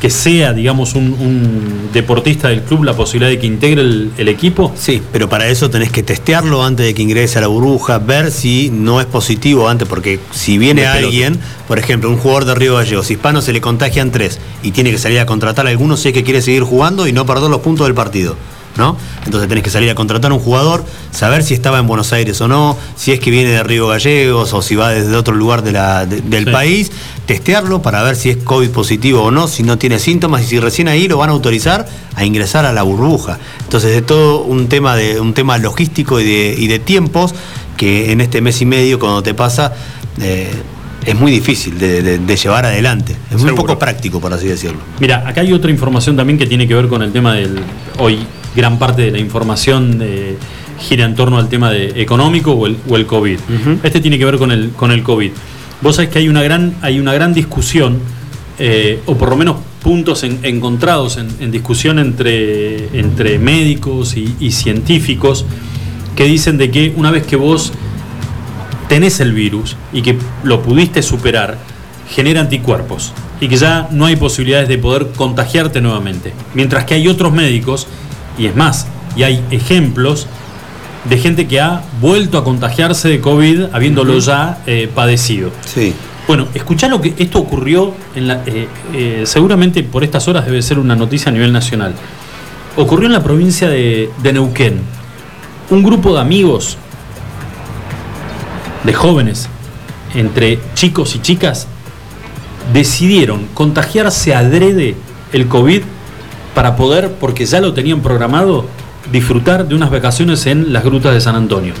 que sea, digamos, un, un deportista del club, la posibilidad de que integre el, el equipo? Sí, pero para eso tenés que testearlo antes de que ingrese a la burbuja, ver si no es positivo antes, porque si viene alguien, por ejemplo, un jugador de Río Gallegos, hispano se le contagian tres y tiene que salir a contratar a alguno si es que quiere seguir jugando y no perder los puntos del partido. ¿No? Entonces tenés que salir a contratar a un jugador, saber si estaba en Buenos Aires o no, si es que viene de Río Gallegos o si va desde otro lugar de la- de- del Sí. país, testearlo para ver si es COVID positivo o no, si no tiene síntomas y si recién ahí lo van a autorizar a ingresar a la burbuja. Entonces es todo un tema de un tema logístico y de, y de tiempos que en este mes y medio cuando te pasa eh, es muy difícil de, de- de llevar adelante. Es muy Seguro. poco práctico, por así decirlo. Mira, acá hay otra información también que tiene que ver con el tema del. Hoy, gran parte de la información eh, gira en torno al tema de económico o el, o el COVID. Este tiene que ver con el, con el COVID. Vos sabés que hay una gran, hay una gran discusión, eh, o por lo menos puntos en- encontrados en, en discusión entre, entre médicos y, y científicos, que dicen de que una vez que vos tenés el virus y que lo pudiste superar, genera anticuerpos y que ya no hay posibilidades de poder contagiarte nuevamente. Mientras que hay otros médicos, y es más, y hay ejemplos de gente que ha vuelto a contagiarse de COVID habiéndolo ya eh, padecido. Sí. Bueno, escuchá lo que esto ocurrió, en la, eh, eh, seguramente por estas horas debe ser una noticia a nivel nacional. Ocurrió en la provincia de, de Neuquén. Un grupo de amigos, de jóvenes, entre chicos y chicas, decidieron contagiarse adrede el COVID para poder, porque ya lo tenían programado, disfrutar de unas vacaciones en las grutas de San Antonio.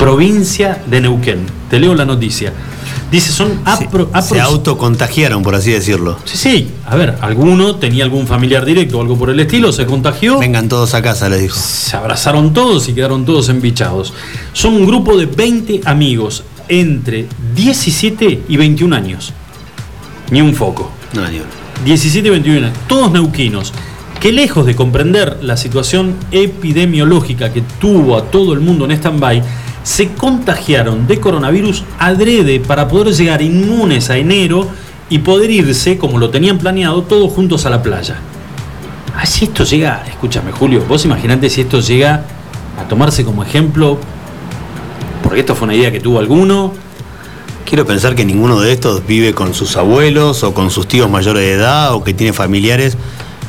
Provincia de Neuquén. Te leo la noticia. Dice, son apro- Se autocontagiaron, por así decirlo. Sí, sí. A ver, alguno tenía algún familiar directo o algo por el estilo, se contagió. Vengan todos a casa, les dijo. Se abrazaron todos y quedaron todos embichados. Son un grupo de 20 amigos entre 17 y 21 años. Ni un foco. No, ni uno. 17 y 21 años. Todos neuquinos. Que lejos de comprender la situación epidemiológica que tuvo a todo el mundo en stand-by, se contagiaron de coronavirus adrede para poder llegar inmunes a enero y poder irse, como lo tenían planeado, todos juntos a la playa. Si esto llega, escúchame Julio, vos imaginate si esto llega a tomarse como ejemplo, porque esto fue una idea que tuvo alguno, Quiero pensar que ninguno de estos vive con sus abuelos o con sus tíos mayores de edad o que tiene familiares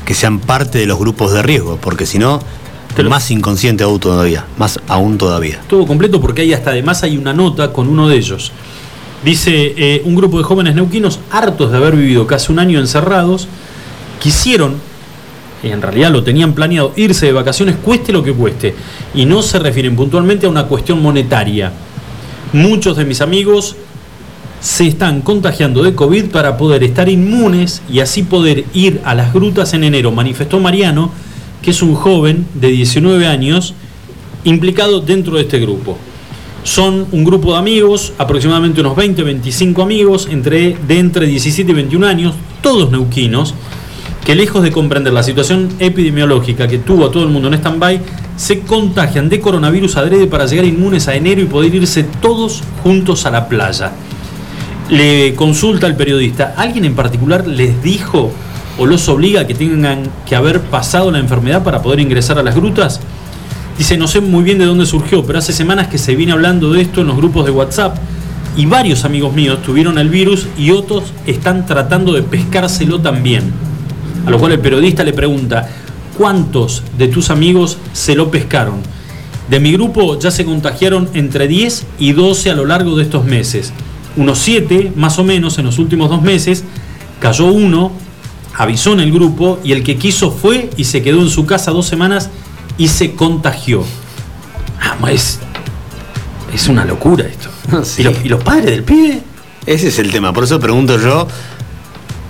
que sean parte de los grupos de riesgo, porque si no, más inconsciente aún todavía, más aún todavía. todo completo porque hay hasta además hay una nota con uno de ellos. Dice, eh, un grupo de jóvenes neuquinos, hartos de haber vivido casi un año encerrados, quisieron, y en realidad lo tenían planeado, irse de vacaciones cueste lo que cueste. Y no se refieren puntualmente a una cuestión monetaria. Muchos de mis amigos se están contagiando de COVID para poder estar inmunes y así poder ir a las grutas en enero, manifestó Mariano, que es un joven de 19 años implicado dentro de este grupo. Son un grupo de amigos, aproximadamente unos 20, 25 amigos, entre, de entre 17 y 21 años, todos neuquinos, que lejos de comprender la situación epidemiológica que tuvo a todo el mundo en stand-by, se contagian de coronavirus adrede para llegar inmunes a enero y poder irse todos juntos a la playa. Le consulta al periodista, ¿alguien en particular les dijo o los obliga a que tengan que haber pasado la enfermedad para poder ingresar a las grutas? Dice, no sé muy bien de dónde surgió, pero hace semanas que se viene hablando de esto en los grupos de WhatsApp y varios amigos míos tuvieron el virus y otros están tratando de pescárselo también. A lo cual el periodista le pregunta, ¿cuántos de tus amigos se lo pescaron? De mi grupo ya se contagiaron entre 10 y 12 a lo largo de estos meses. Unos 7 más o menos en los últimos dos meses. Cayó uno, avisó en el grupo y el que quiso fue y se quedó en su casa dos semanas y se contagió. Ah, es, es una locura esto. ¿Y, los, y los padres del pibe? Ese es el tema. Por eso pregunto yo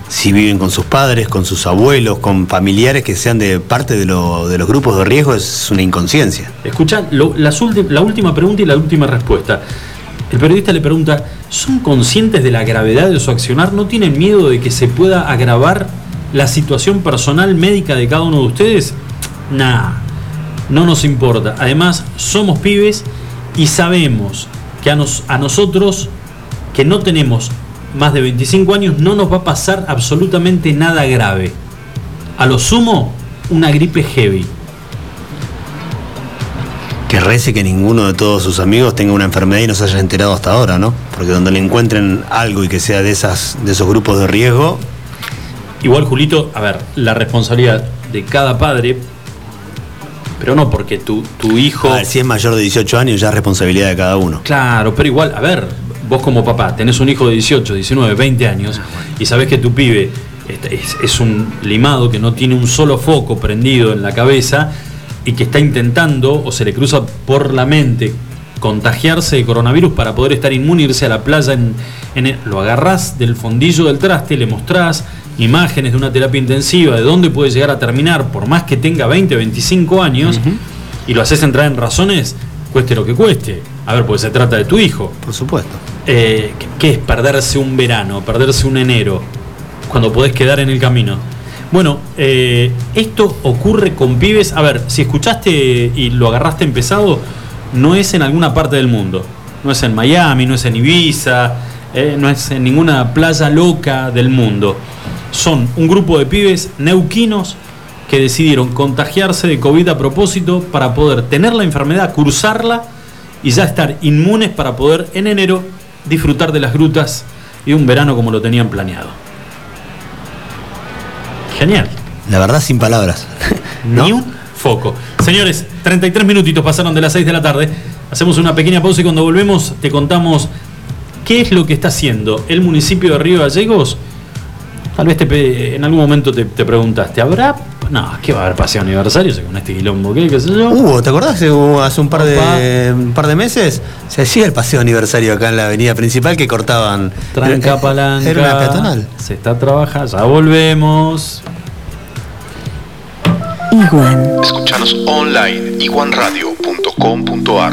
si viven con sus padres, con sus abuelos, con familiares que sean de parte de, lo- de los grupos de riesgo, es una inconsciencia. Escucha la última pregunta y la última respuesta. El periodista le pregunta, ¿son conscientes de la gravedad de su accionar? ¿No tienen miedo de que se pueda agravar la situación personal médica de cada uno de ustedes? Nah, no nos importa. Además, somos pibes y sabemos que a, nos- a nosotros, que no tenemos más de 25 años, no nos va a pasar absolutamente nada grave. A lo sumo, una gripe heavy. Que rece que ninguno de todos sus amigos tenga una enfermedad y no se haya enterado hasta ahora, ¿no? Porque donde le encuentren algo y que sea de, esas, de esos grupos de riesgo, Igual, Julito, a ver, la responsabilidad de cada padre, pero no porque tu, tu hijo. a ver, si es mayor de 18 años ya es responsabilidad de cada uno. Claro, pero igual, a ver, vos como papá tenés un hijo de 18, 19, 20 años y sabés que tu pibe es, es un limado que no tiene un solo foco prendido en la cabeza y que está intentando o se le cruza por la mente contagiarse de coronavirus para poder estar inmune, irse a la playa, en, en el- lo agarrás del fondillo del traste, le mostrás imágenes de una terapia intensiva, de dónde puede llegar a terminar, por más que tenga 20, 25 años, y lo haces entrar en razones, cueste lo que cueste. A ver, pues se trata de tu hijo. Por supuesto. Eh, ¿qué- ¿Qué es perderse un verano, perderse un enero, cuando podés quedar en el camino? Bueno, eh, esto ocurre con pibes. A ver, si escuchaste y lo agarraste empezado, no es en alguna parte del mundo. No es en Miami, no es en Ibiza, eh, no es en ninguna playa loca del mundo. Son un grupo de pibes neuquinos que decidieron contagiarse de COVID a propósito para poder tener la enfermedad, cursarla y ya estar inmunes para poder en enero disfrutar de las grutas y un verano como lo tenían planeado. Genial. La verdad, sin palabras. Ni un foco. Señores, 33 minutitos pasaron de las 6 de la tarde. Hacemos una pequeña pausa y cuando volvemos te contamos qué es lo que está haciendo el municipio de Río Gallegos. Tal vez te en algún momento te, te preguntaste, ¿habrá? No, ¿qué va a haber paseo aniversario con este quilombo? ¿Qué, qué sé yo? Hubo, ¿te acordás? hace un par de, un par de meses se hacía el paseo aniversario acá en la avenida principal que cortaban. Tranca Era- palanca. Era una peatonal. Se está trabajando, ya volvemos. Iguan. Escuchanos online iguanradio.com.ar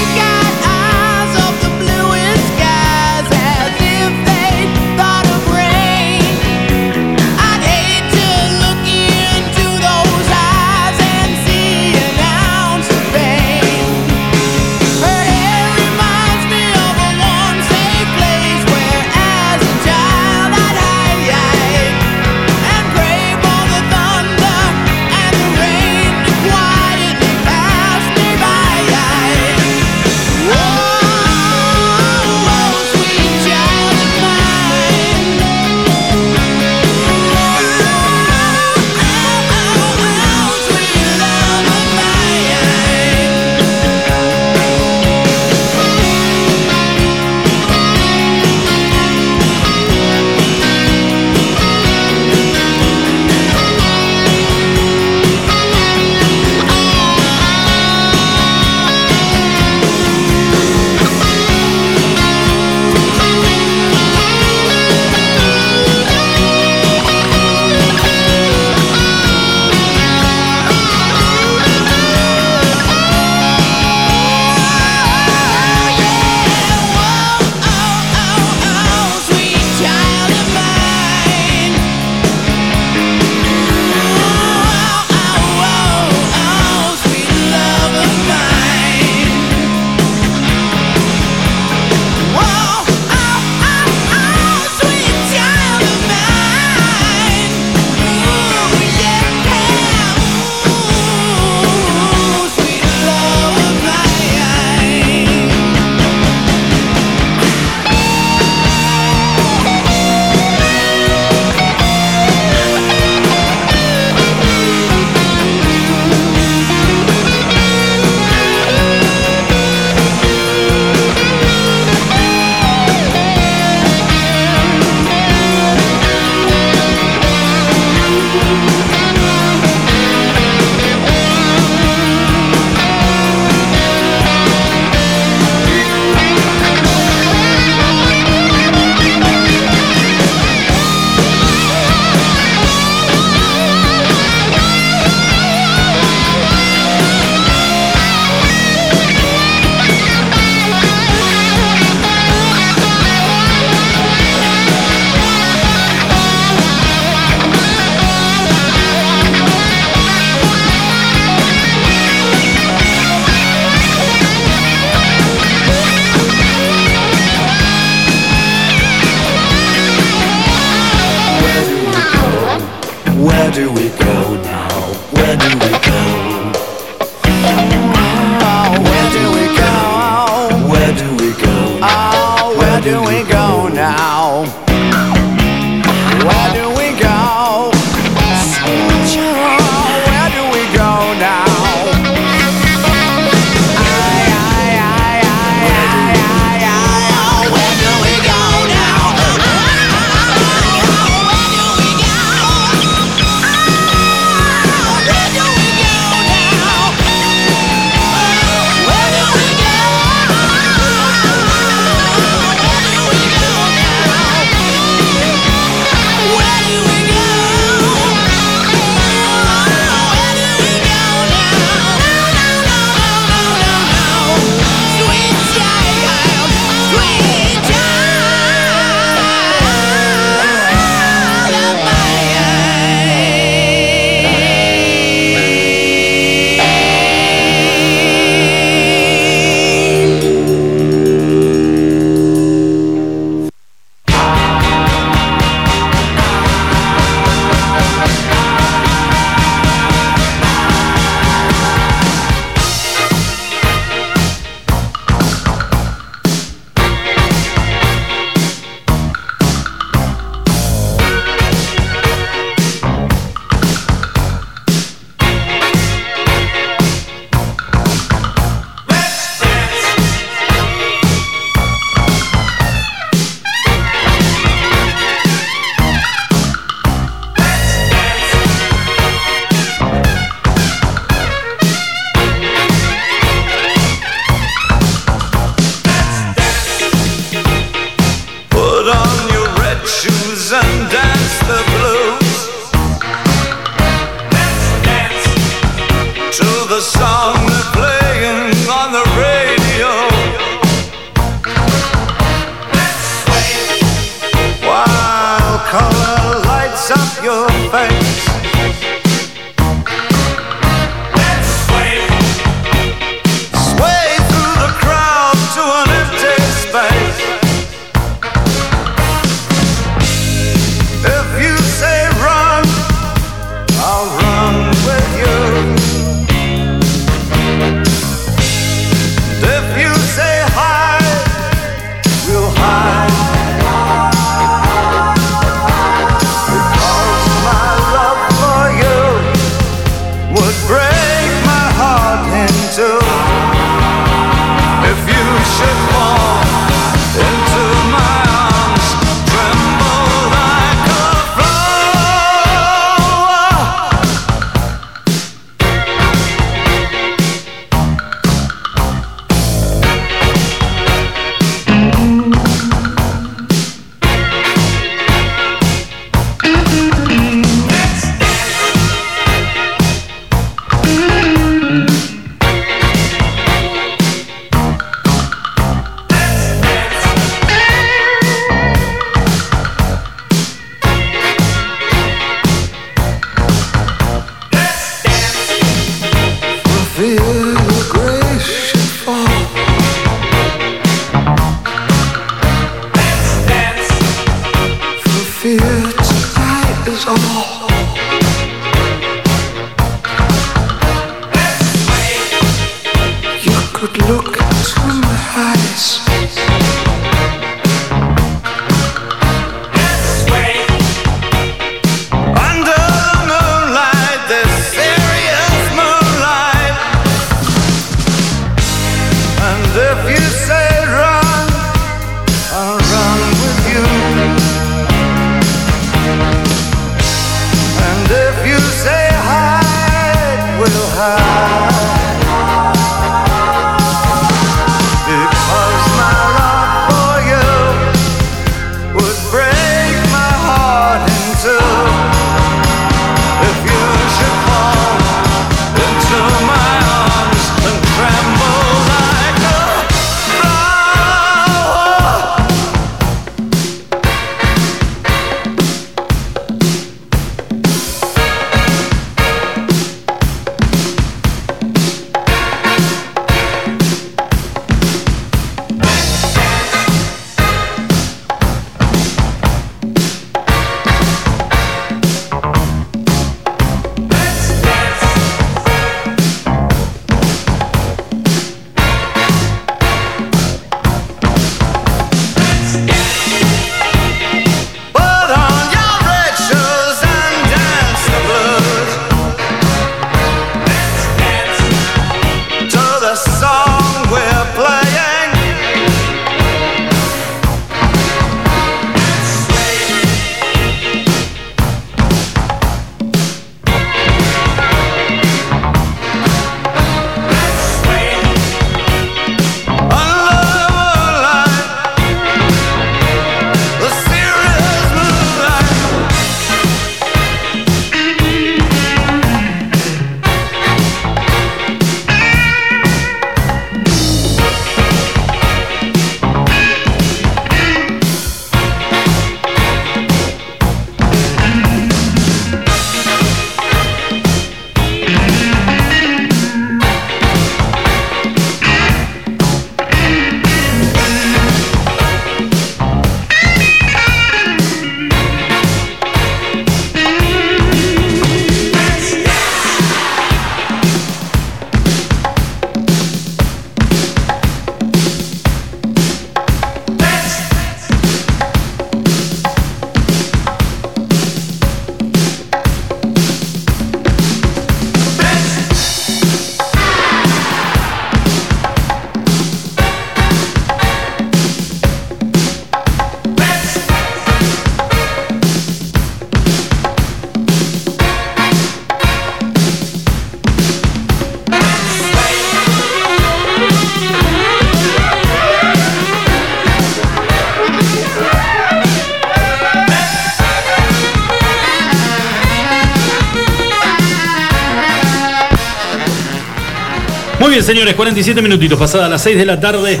señores, 47 minutitos, pasadas las 6 de la tarde.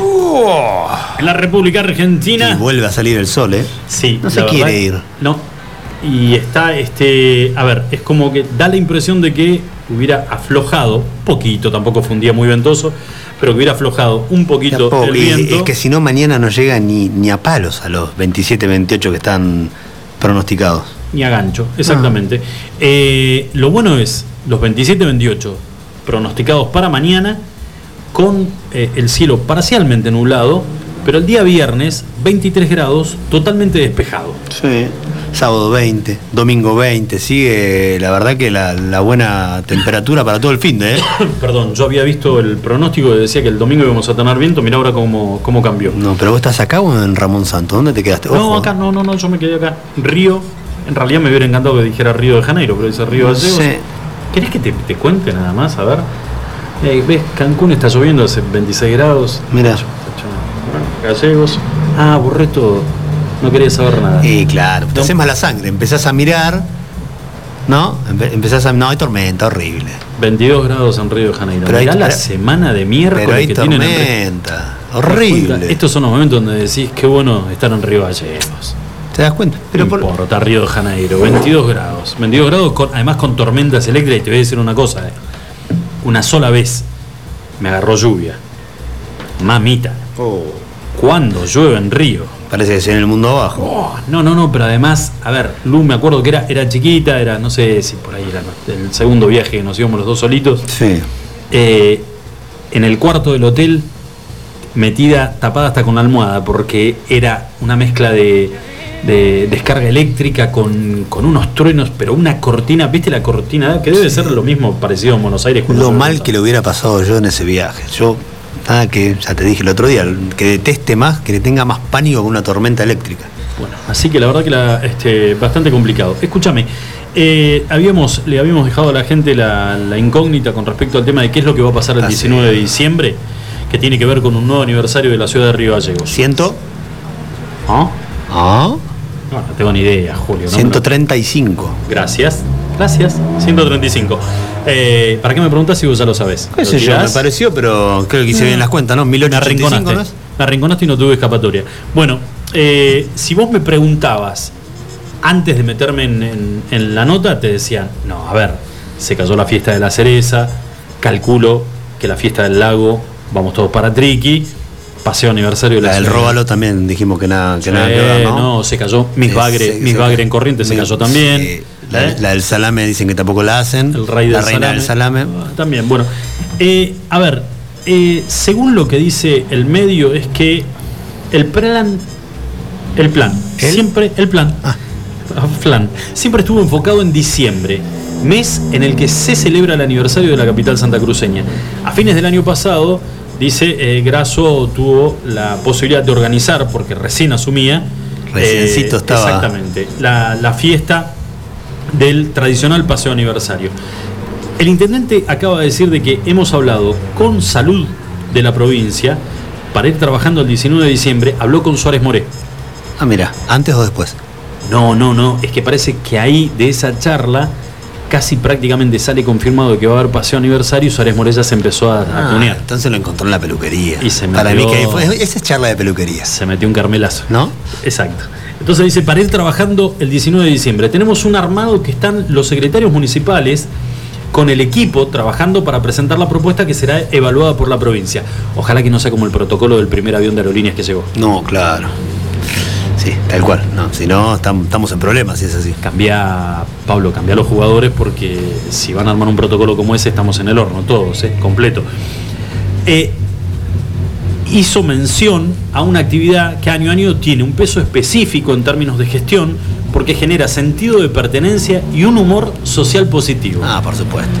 En la República Argentina. Y vuelve a salir el sol, ¿eh? Sí, No se quiere ir. No. Y está, este, a ver, es como que da la impresión de que hubiera aflojado, poquito, tampoco fue un día muy ventoso, pero que hubiera aflojado un poquito el viento. Es que si no, mañana no llega ni, ni a palos a los 27, 28 que están pronosticados. Ni a gancho, exactamente. Eh, lo bueno es los 27-28 pronosticados para mañana con eh, el cielo parcialmente nublado, pero el día viernes 23 grados totalmente despejado. Sí. Sábado 20, domingo 20, sigue la verdad que la, la buena temperatura para todo el fin de, ¿eh? Perdón, yo había visto el pronóstico que decía que el domingo íbamos a tener viento, mira ahora cómo, cómo cambió. No, pero vos estás acá o en Ramón Santo, ¿dónde te quedaste? No, Ojo. acá no, no, no, yo me quedé acá. Río, en realidad me hubiera encantado que dijera Río de Janeiro, pero dice Río Gallegos. Sí. ¿Querés que te, te cuente nada más? A ver. Eh, ¿Ves? Cancún está lloviendo hace 26 grados. Mira. Gallegos. Ah, borré todo. No quería saber nada. Y claro, te haces mala sangre, empezás a mirar, ¿no? Empe- Empezás a. No, hay tormenta, horrible. 22 grados en Río de Janeiro. Pero hay- Mirá la pero- semana de miércoles pero hay que tienen en Río- tormenta. ¿Te das Horrible. Estos son los momentos donde decís qué bueno estar en Río Gallegos. ¿Te das cuenta? Pero no importa, Río de Janeiro, 22 grados. 22 grados, con, además con tormentas eléctricas. Y te voy a decir una cosa: eh. Una sola vez me agarró lluvia. Mamita. ¿Cuándo llueve en Río? Parece que es en el mundo abajo. Oh, no, no, no, pero además, a ver, Lu, me acuerdo que era, era chiquita, era, no sé si por ahí era el segundo viaje que nos íbamos los dos solitos. Sí. Eh, en el cuarto del hotel, metida, tapada hasta con la almohada, porque era una mezcla de, de descarga eléctrica con, con unos truenos, pero una cortina, ¿viste la cortina? Que debe ser lo mismo parecido en Buenos Aires. Lo mal que le hubiera pasado yo en ese viaje. Yo, nada que, ya te dije el otro día, que deteste más, que le tenga más pánico que una tormenta eléctrica. Bueno, así que la verdad que la, este, bastante complicado. Escúchame, eh, habíamos, le habíamos dejado a la gente la, la incógnita con respecto al tema de qué es lo que va a pasar el Ah, 19 de diciembre, que tiene que ver con un nuevo aniversario de la ciudad de Río Gallegos. ¿Ciento? ¿Ah? ¿Ah? No, no tengo ni idea, Julio. ¿no? 135. Gracias, gracias. 135. Eh, ¿Para qué me preguntas si vos ya lo sabés? ¿Qué ¿Lo sé yo? Me pareció, pero creo que hice bien las cuentas, ¿no? Me 1885, arrinconaste. ¿no es? Me arrinconaste y no tuve escapatoria. Bueno, eh, si vos me preguntabas antes de meterme en, en- en la nota, te decían, no, a ver, se cayó la fiesta de la cereza, calculo que la fiesta del lago, vamos todos para Triqui, paseo aniversario de la, La del. Róbalo también dijimos que nada que, nada que ver, ¿no? no, se cayó Miss Sí, Bagre. Bagre en Corrientes se cayó también. La, ¿Eh? la del salame dicen que tampoco la hacen. El rey la del reina del salame. Ah, También, bueno. Eh, a ver, eh, según lo que dice el medio, es que el plan. El plan. Siempre. El plan. Ah. Plan. Siempre estuvo enfocado en diciembre. Mes en el que se celebra el aniversario de la capital santacruceña. A fines del año pasado, dice, eh, Grasso tuvo la posibilidad de organizar, porque recién asumía. Reciencito eh, estaba. Exactamente. La, la fiesta del tradicional paseo aniversario. El intendente acaba de decir de que hemos hablado con salud de la provincia para ir trabajando el 19 de diciembre. Habló con Suárez Moré. Ah, mira, antes o después. No, no, no. Es que parece que ahí de esa charla casi prácticamente sale confirmado que va a haber paseo aniversario y Suárez Moré ya se empezó a, a Ah, tunear. entonces lo encontró en la peluquería. Y se Para metió- mí que fue, esa es charla de peluquería. Se metió un carmelazo. ¿No? Exacto. Entonces dice, para ir trabajando el 19 de diciembre, tenemos un armado que están los secretarios municipales con el equipo trabajando para presentar la propuesta que será evaluada por la provincia. Ojalá que no sea como el protocolo del primer avión de aerolíneas que llegó. No, claro. Sí, tal cual. No, si no, estam- estamos en problemas si es así. Cambia, Pablo, cambia a los jugadores porque si van a armar un protocolo como ese, estamos en el horno, todos, ¿eh? completo. Eh, hizo mención a una actividad que año a año tiene un peso específico en términos de gestión porque genera sentido de pertenencia y un humor social positivo. Ah, por supuesto.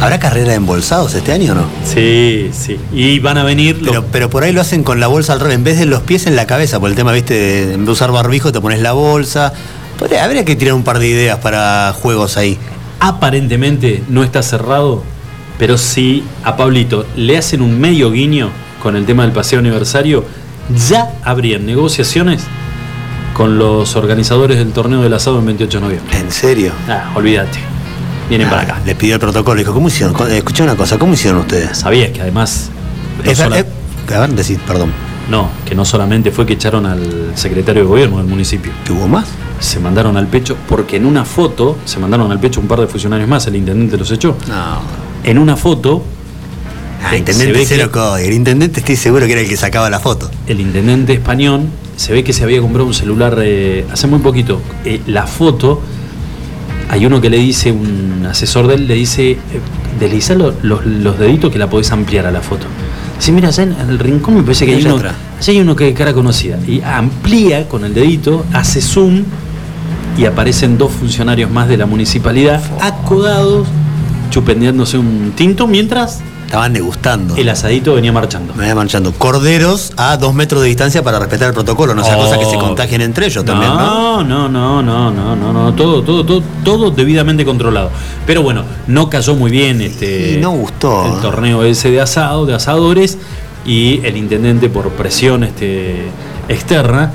¿Habrá carrera de embolsados este año o no? Sí, sí. Y van a venir los- Pero, pero por ahí lo hacen con la bolsa al revés, en vez de los pies en la cabeza, por el tema, viste, de, en vez de usar barbijo te pones la bolsa. Podría- habría que tirar un par de ideas para juegos ahí. aparentemente no está cerrado, pero si a Pablito le hacen un medio guiño con el tema del paseo aniversario, ya habrían negociaciones con los organizadores del torneo del asado en 28 de noviembre. ¿En serio? Ah, olvídate. Vienen para acá. Les pidió el protocolo. Dijo, ¿cómo hicieron? Escuché una cosa, ¿cómo hicieron ustedes? Sabías que además. no Es- sola- eh, a ver, decid, perdón. No, que no solamente fue que echaron al secretario de gobierno del municipio. ¿Que hubo más? Se mandaron al pecho, porque en una foto se mandaron al pecho un par de funcionarios más, el intendente los echó. No. En una foto. Ah, eh, intendente se ve que. El intendente estoy seguro que era el que sacaba la foto. el intendente español se ve que se había comprado un celular eh, hace muy poquito. Eh, la foto, hay uno que le dice, un asesor de él, le dice, eh, deslizar lo- los, los deditos que la podés ampliar a la foto. Dice, mira, allá en el rincón me parece que hay uno, allá hay uno que cara conocida. Y amplía con el dedito, hace zoom y aparecen dos funcionarios más de la municipalidad acodados, chupendeándose un tinto, mientras Estaban degustando. el asadito venía marchando. Venía marchando. Corderos a dos metros de distancia para respetar el protocolo. No sea Oh. cosa que se contagien entre ellos también, ¿no? No, no, no, no, no, no, todo, todo, todo, todo debidamente controlado. Pero bueno, no cayó muy bien este Y no gustó. el torneo ese de asado, de asadores, y el intendente por presión este, externa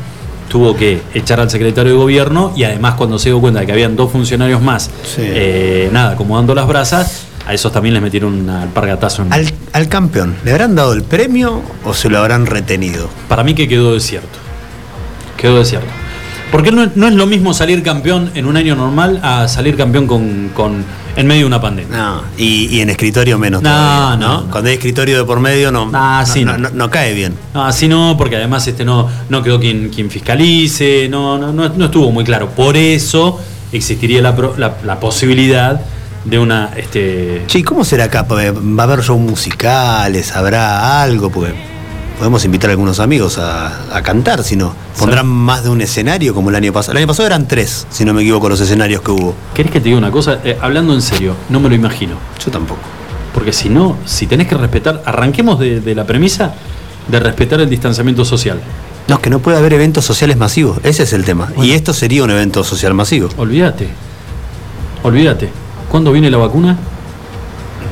tuvo que echar al secretario de gobierno y además cuando se dio cuenta de que habían dos funcionarios más, Sí. eh, nada, acomodando las brasas, a esos también les metieron una alpargatazo. en- Al, al campeón, ¿le habrán dado el premio o se lo habrán retenido? Para mí que quedó desierto. Quedó desierto. Porque no, no es lo mismo salir campeón en un año normal a salir campeón con, con- en medio de una pandemia. No, y, y en escritorio menos No, todavía, no, no. Cuando hay escritorio de por medio no, Ah, sí, no, cae bien. No, así no, porque además este no, no quedó quien, quien fiscalice, no, no, no, no estuvo muy claro. Por eso existiría la- la posibilidad de una este, Che, ¿y cómo será acá? ¿Va a haber shows musicales? ¿Habrá algo? Porque podemos invitar a algunos amigos a, a cantar, si no. ¿Pondrán más de un escenario como el año pasado? El año pasado eran tres, si no me equivoco, los escenarios que hubo. ¿Querés que te diga una cosa? Eh, hablando en serio, no me lo imagino. Yo tampoco. Porque si no, si tenés que respetar, arranquemos de, de la premisa de respetar el distanciamiento social. No, es que no puede haber eventos sociales masivos. Ese es el tema. Y esto sería un evento social masivo. Olvídate. Olvídate. ¿Cuándo viene la vacuna?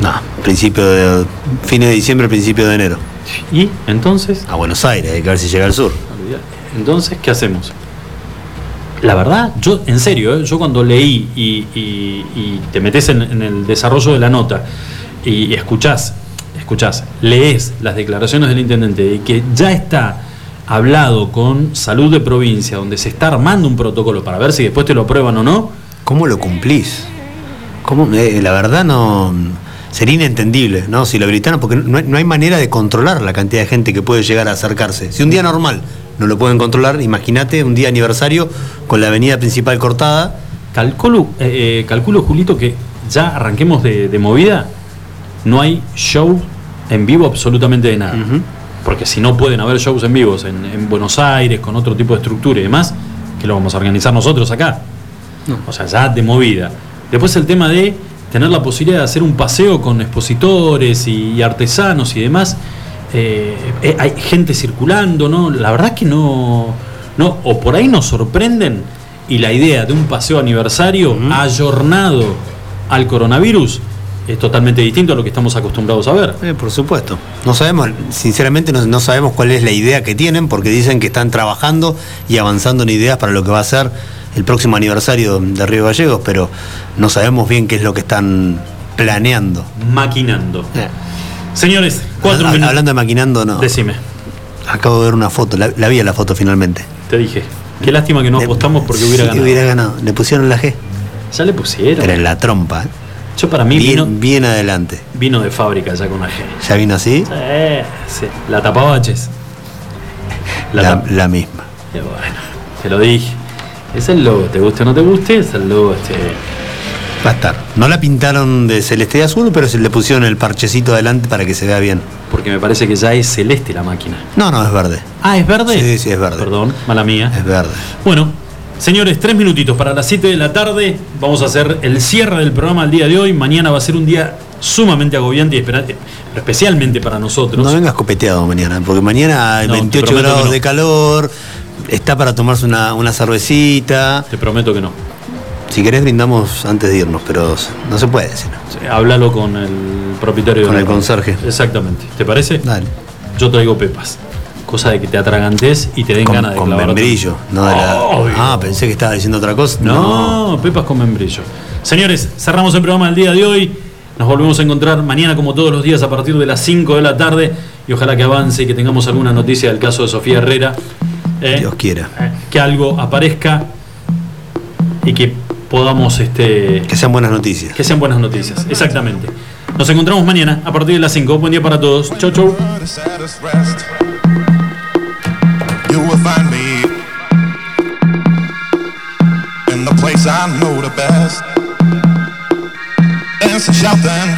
No, principio de. Fines de diciembre, principio de enero. ¿Y entonces? A Buenos Aires, hay que ver si llega al sur. Entonces, ¿qué hacemos? La verdad, yo, en serio, ¿eh? yo cuando leí y, y- y te metes en, en el desarrollo de la nota y escuchás, escuchás, lees las declaraciones del intendente de que ya está hablado con salud de provincia, donde se está armando un protocolo para ver si después te lo aprueban o no, ¿Cómo lo cumplís? ¿Cómo? Eh, la verdad no. Sería inentendible, ¿no? Si lo habilitaran, porque no hay, no hay manera de controlar la cantidad de gente que puede llegar a acercarse. Si un día normal no lo pueden controlar, imagínate un día aniversario con la avenida principal cortada. Calculo, eh, eh, calculo, Julito, que ya arranquemos de, de movida, no hay show en vivo absolutamente de nada. Porque si no pueden haber shows en vivos en, en Buenos Aires, con otro tipo de estructura y demás, que lo vamos a organizar nosotros acá. O sea, ya de movida. Después el tema de tener la posibilidad de hacer un paseo con expositores y, artesanos y demás. Eh, eh, hay gente circulando, ¿no? La verdad es que no, no. O por ahí nos sorprenden y la idea de un paseo aniversario ayornado al coronavirus es totalmente distinto a lo que estamos acostumbrados a ver. Eh, por supuesto. No sabemos, sinceramente no, no sabemos cuál es la idea que tienen, porque dicen que están trabajando y avanzando en ideas para lo que va a ser el próximo aniversario de Río Gallegos, pero no sabemos bien qué es lo que están planeando. Maquinando. Señores, cuatro minutos. Hablando de maquinando, no. Decime, Acabo de ver una foto, la, la vi a la foto finalmente. te dije. Qué lástima que no apostamos porque hubiera Sí, ganado. hubiera ganado. Le pusieron la G. Ya le pusieron. Pero en la trompa. ¿eh? Yo para mí bien, vino, bien adelante. vino de fábrica ya con la G. ¿Ya vino así? Sí, sí. La tapabaches. La, La, tap- la misma. Y bueno, te lo dije. Es el logo, te guste o no te guste, es el logo este. Va a estar. No la pintaron de celeste y azul, pero se le pusieron el parchecito adelante para que se vea bien. Porque me parece que ya es celeste la máquina. No, no, es verde. Ah, ¿es verde? Sí, sí, es verde. Perdón, mala mía. Es verde. Bueno, señores, tres minutitos para las 7 de la tarde. Vamos a hacer el cierre del programa el día de hoy. Mañana va a ser un día sumamente agobiante y esperante, especialmente para nosotros. No vengas copeteado mañana, porque mañana hay No, te 28 prometo que grados no. de calor, está para tomarse una, una cervecita. Te prometo que no. Si querés brindamos antes de irnos, pero no se puede. no. Háblalo con el propietario Con el radio. conserje. Exactamente. ¿Te parece? Dale. Yo traigo pepas. Cosa de que te atragantes y te den Con, ganas de con membrillo, no de la-. Ah, pensé que estaba diciendo otra cosa. No, pepas con membrillo. Señores, cerramos el programa del día de hoy. Nos volvemos a encontrar mañana como todos los días a partir de las 5 de la tarde y ojalá que avance y que tengamos alguna noticia del caso de Sofía Herrera. Eh, Dios quiera. eh, que algo aparezca y que podamos este Que sean buenas noticias. que sean buenas noticias. Exactamente. Nos encontramos mañana a partir de las 5. Buen día para todos. Chau, chau. place I know the best. Dancing, shouting,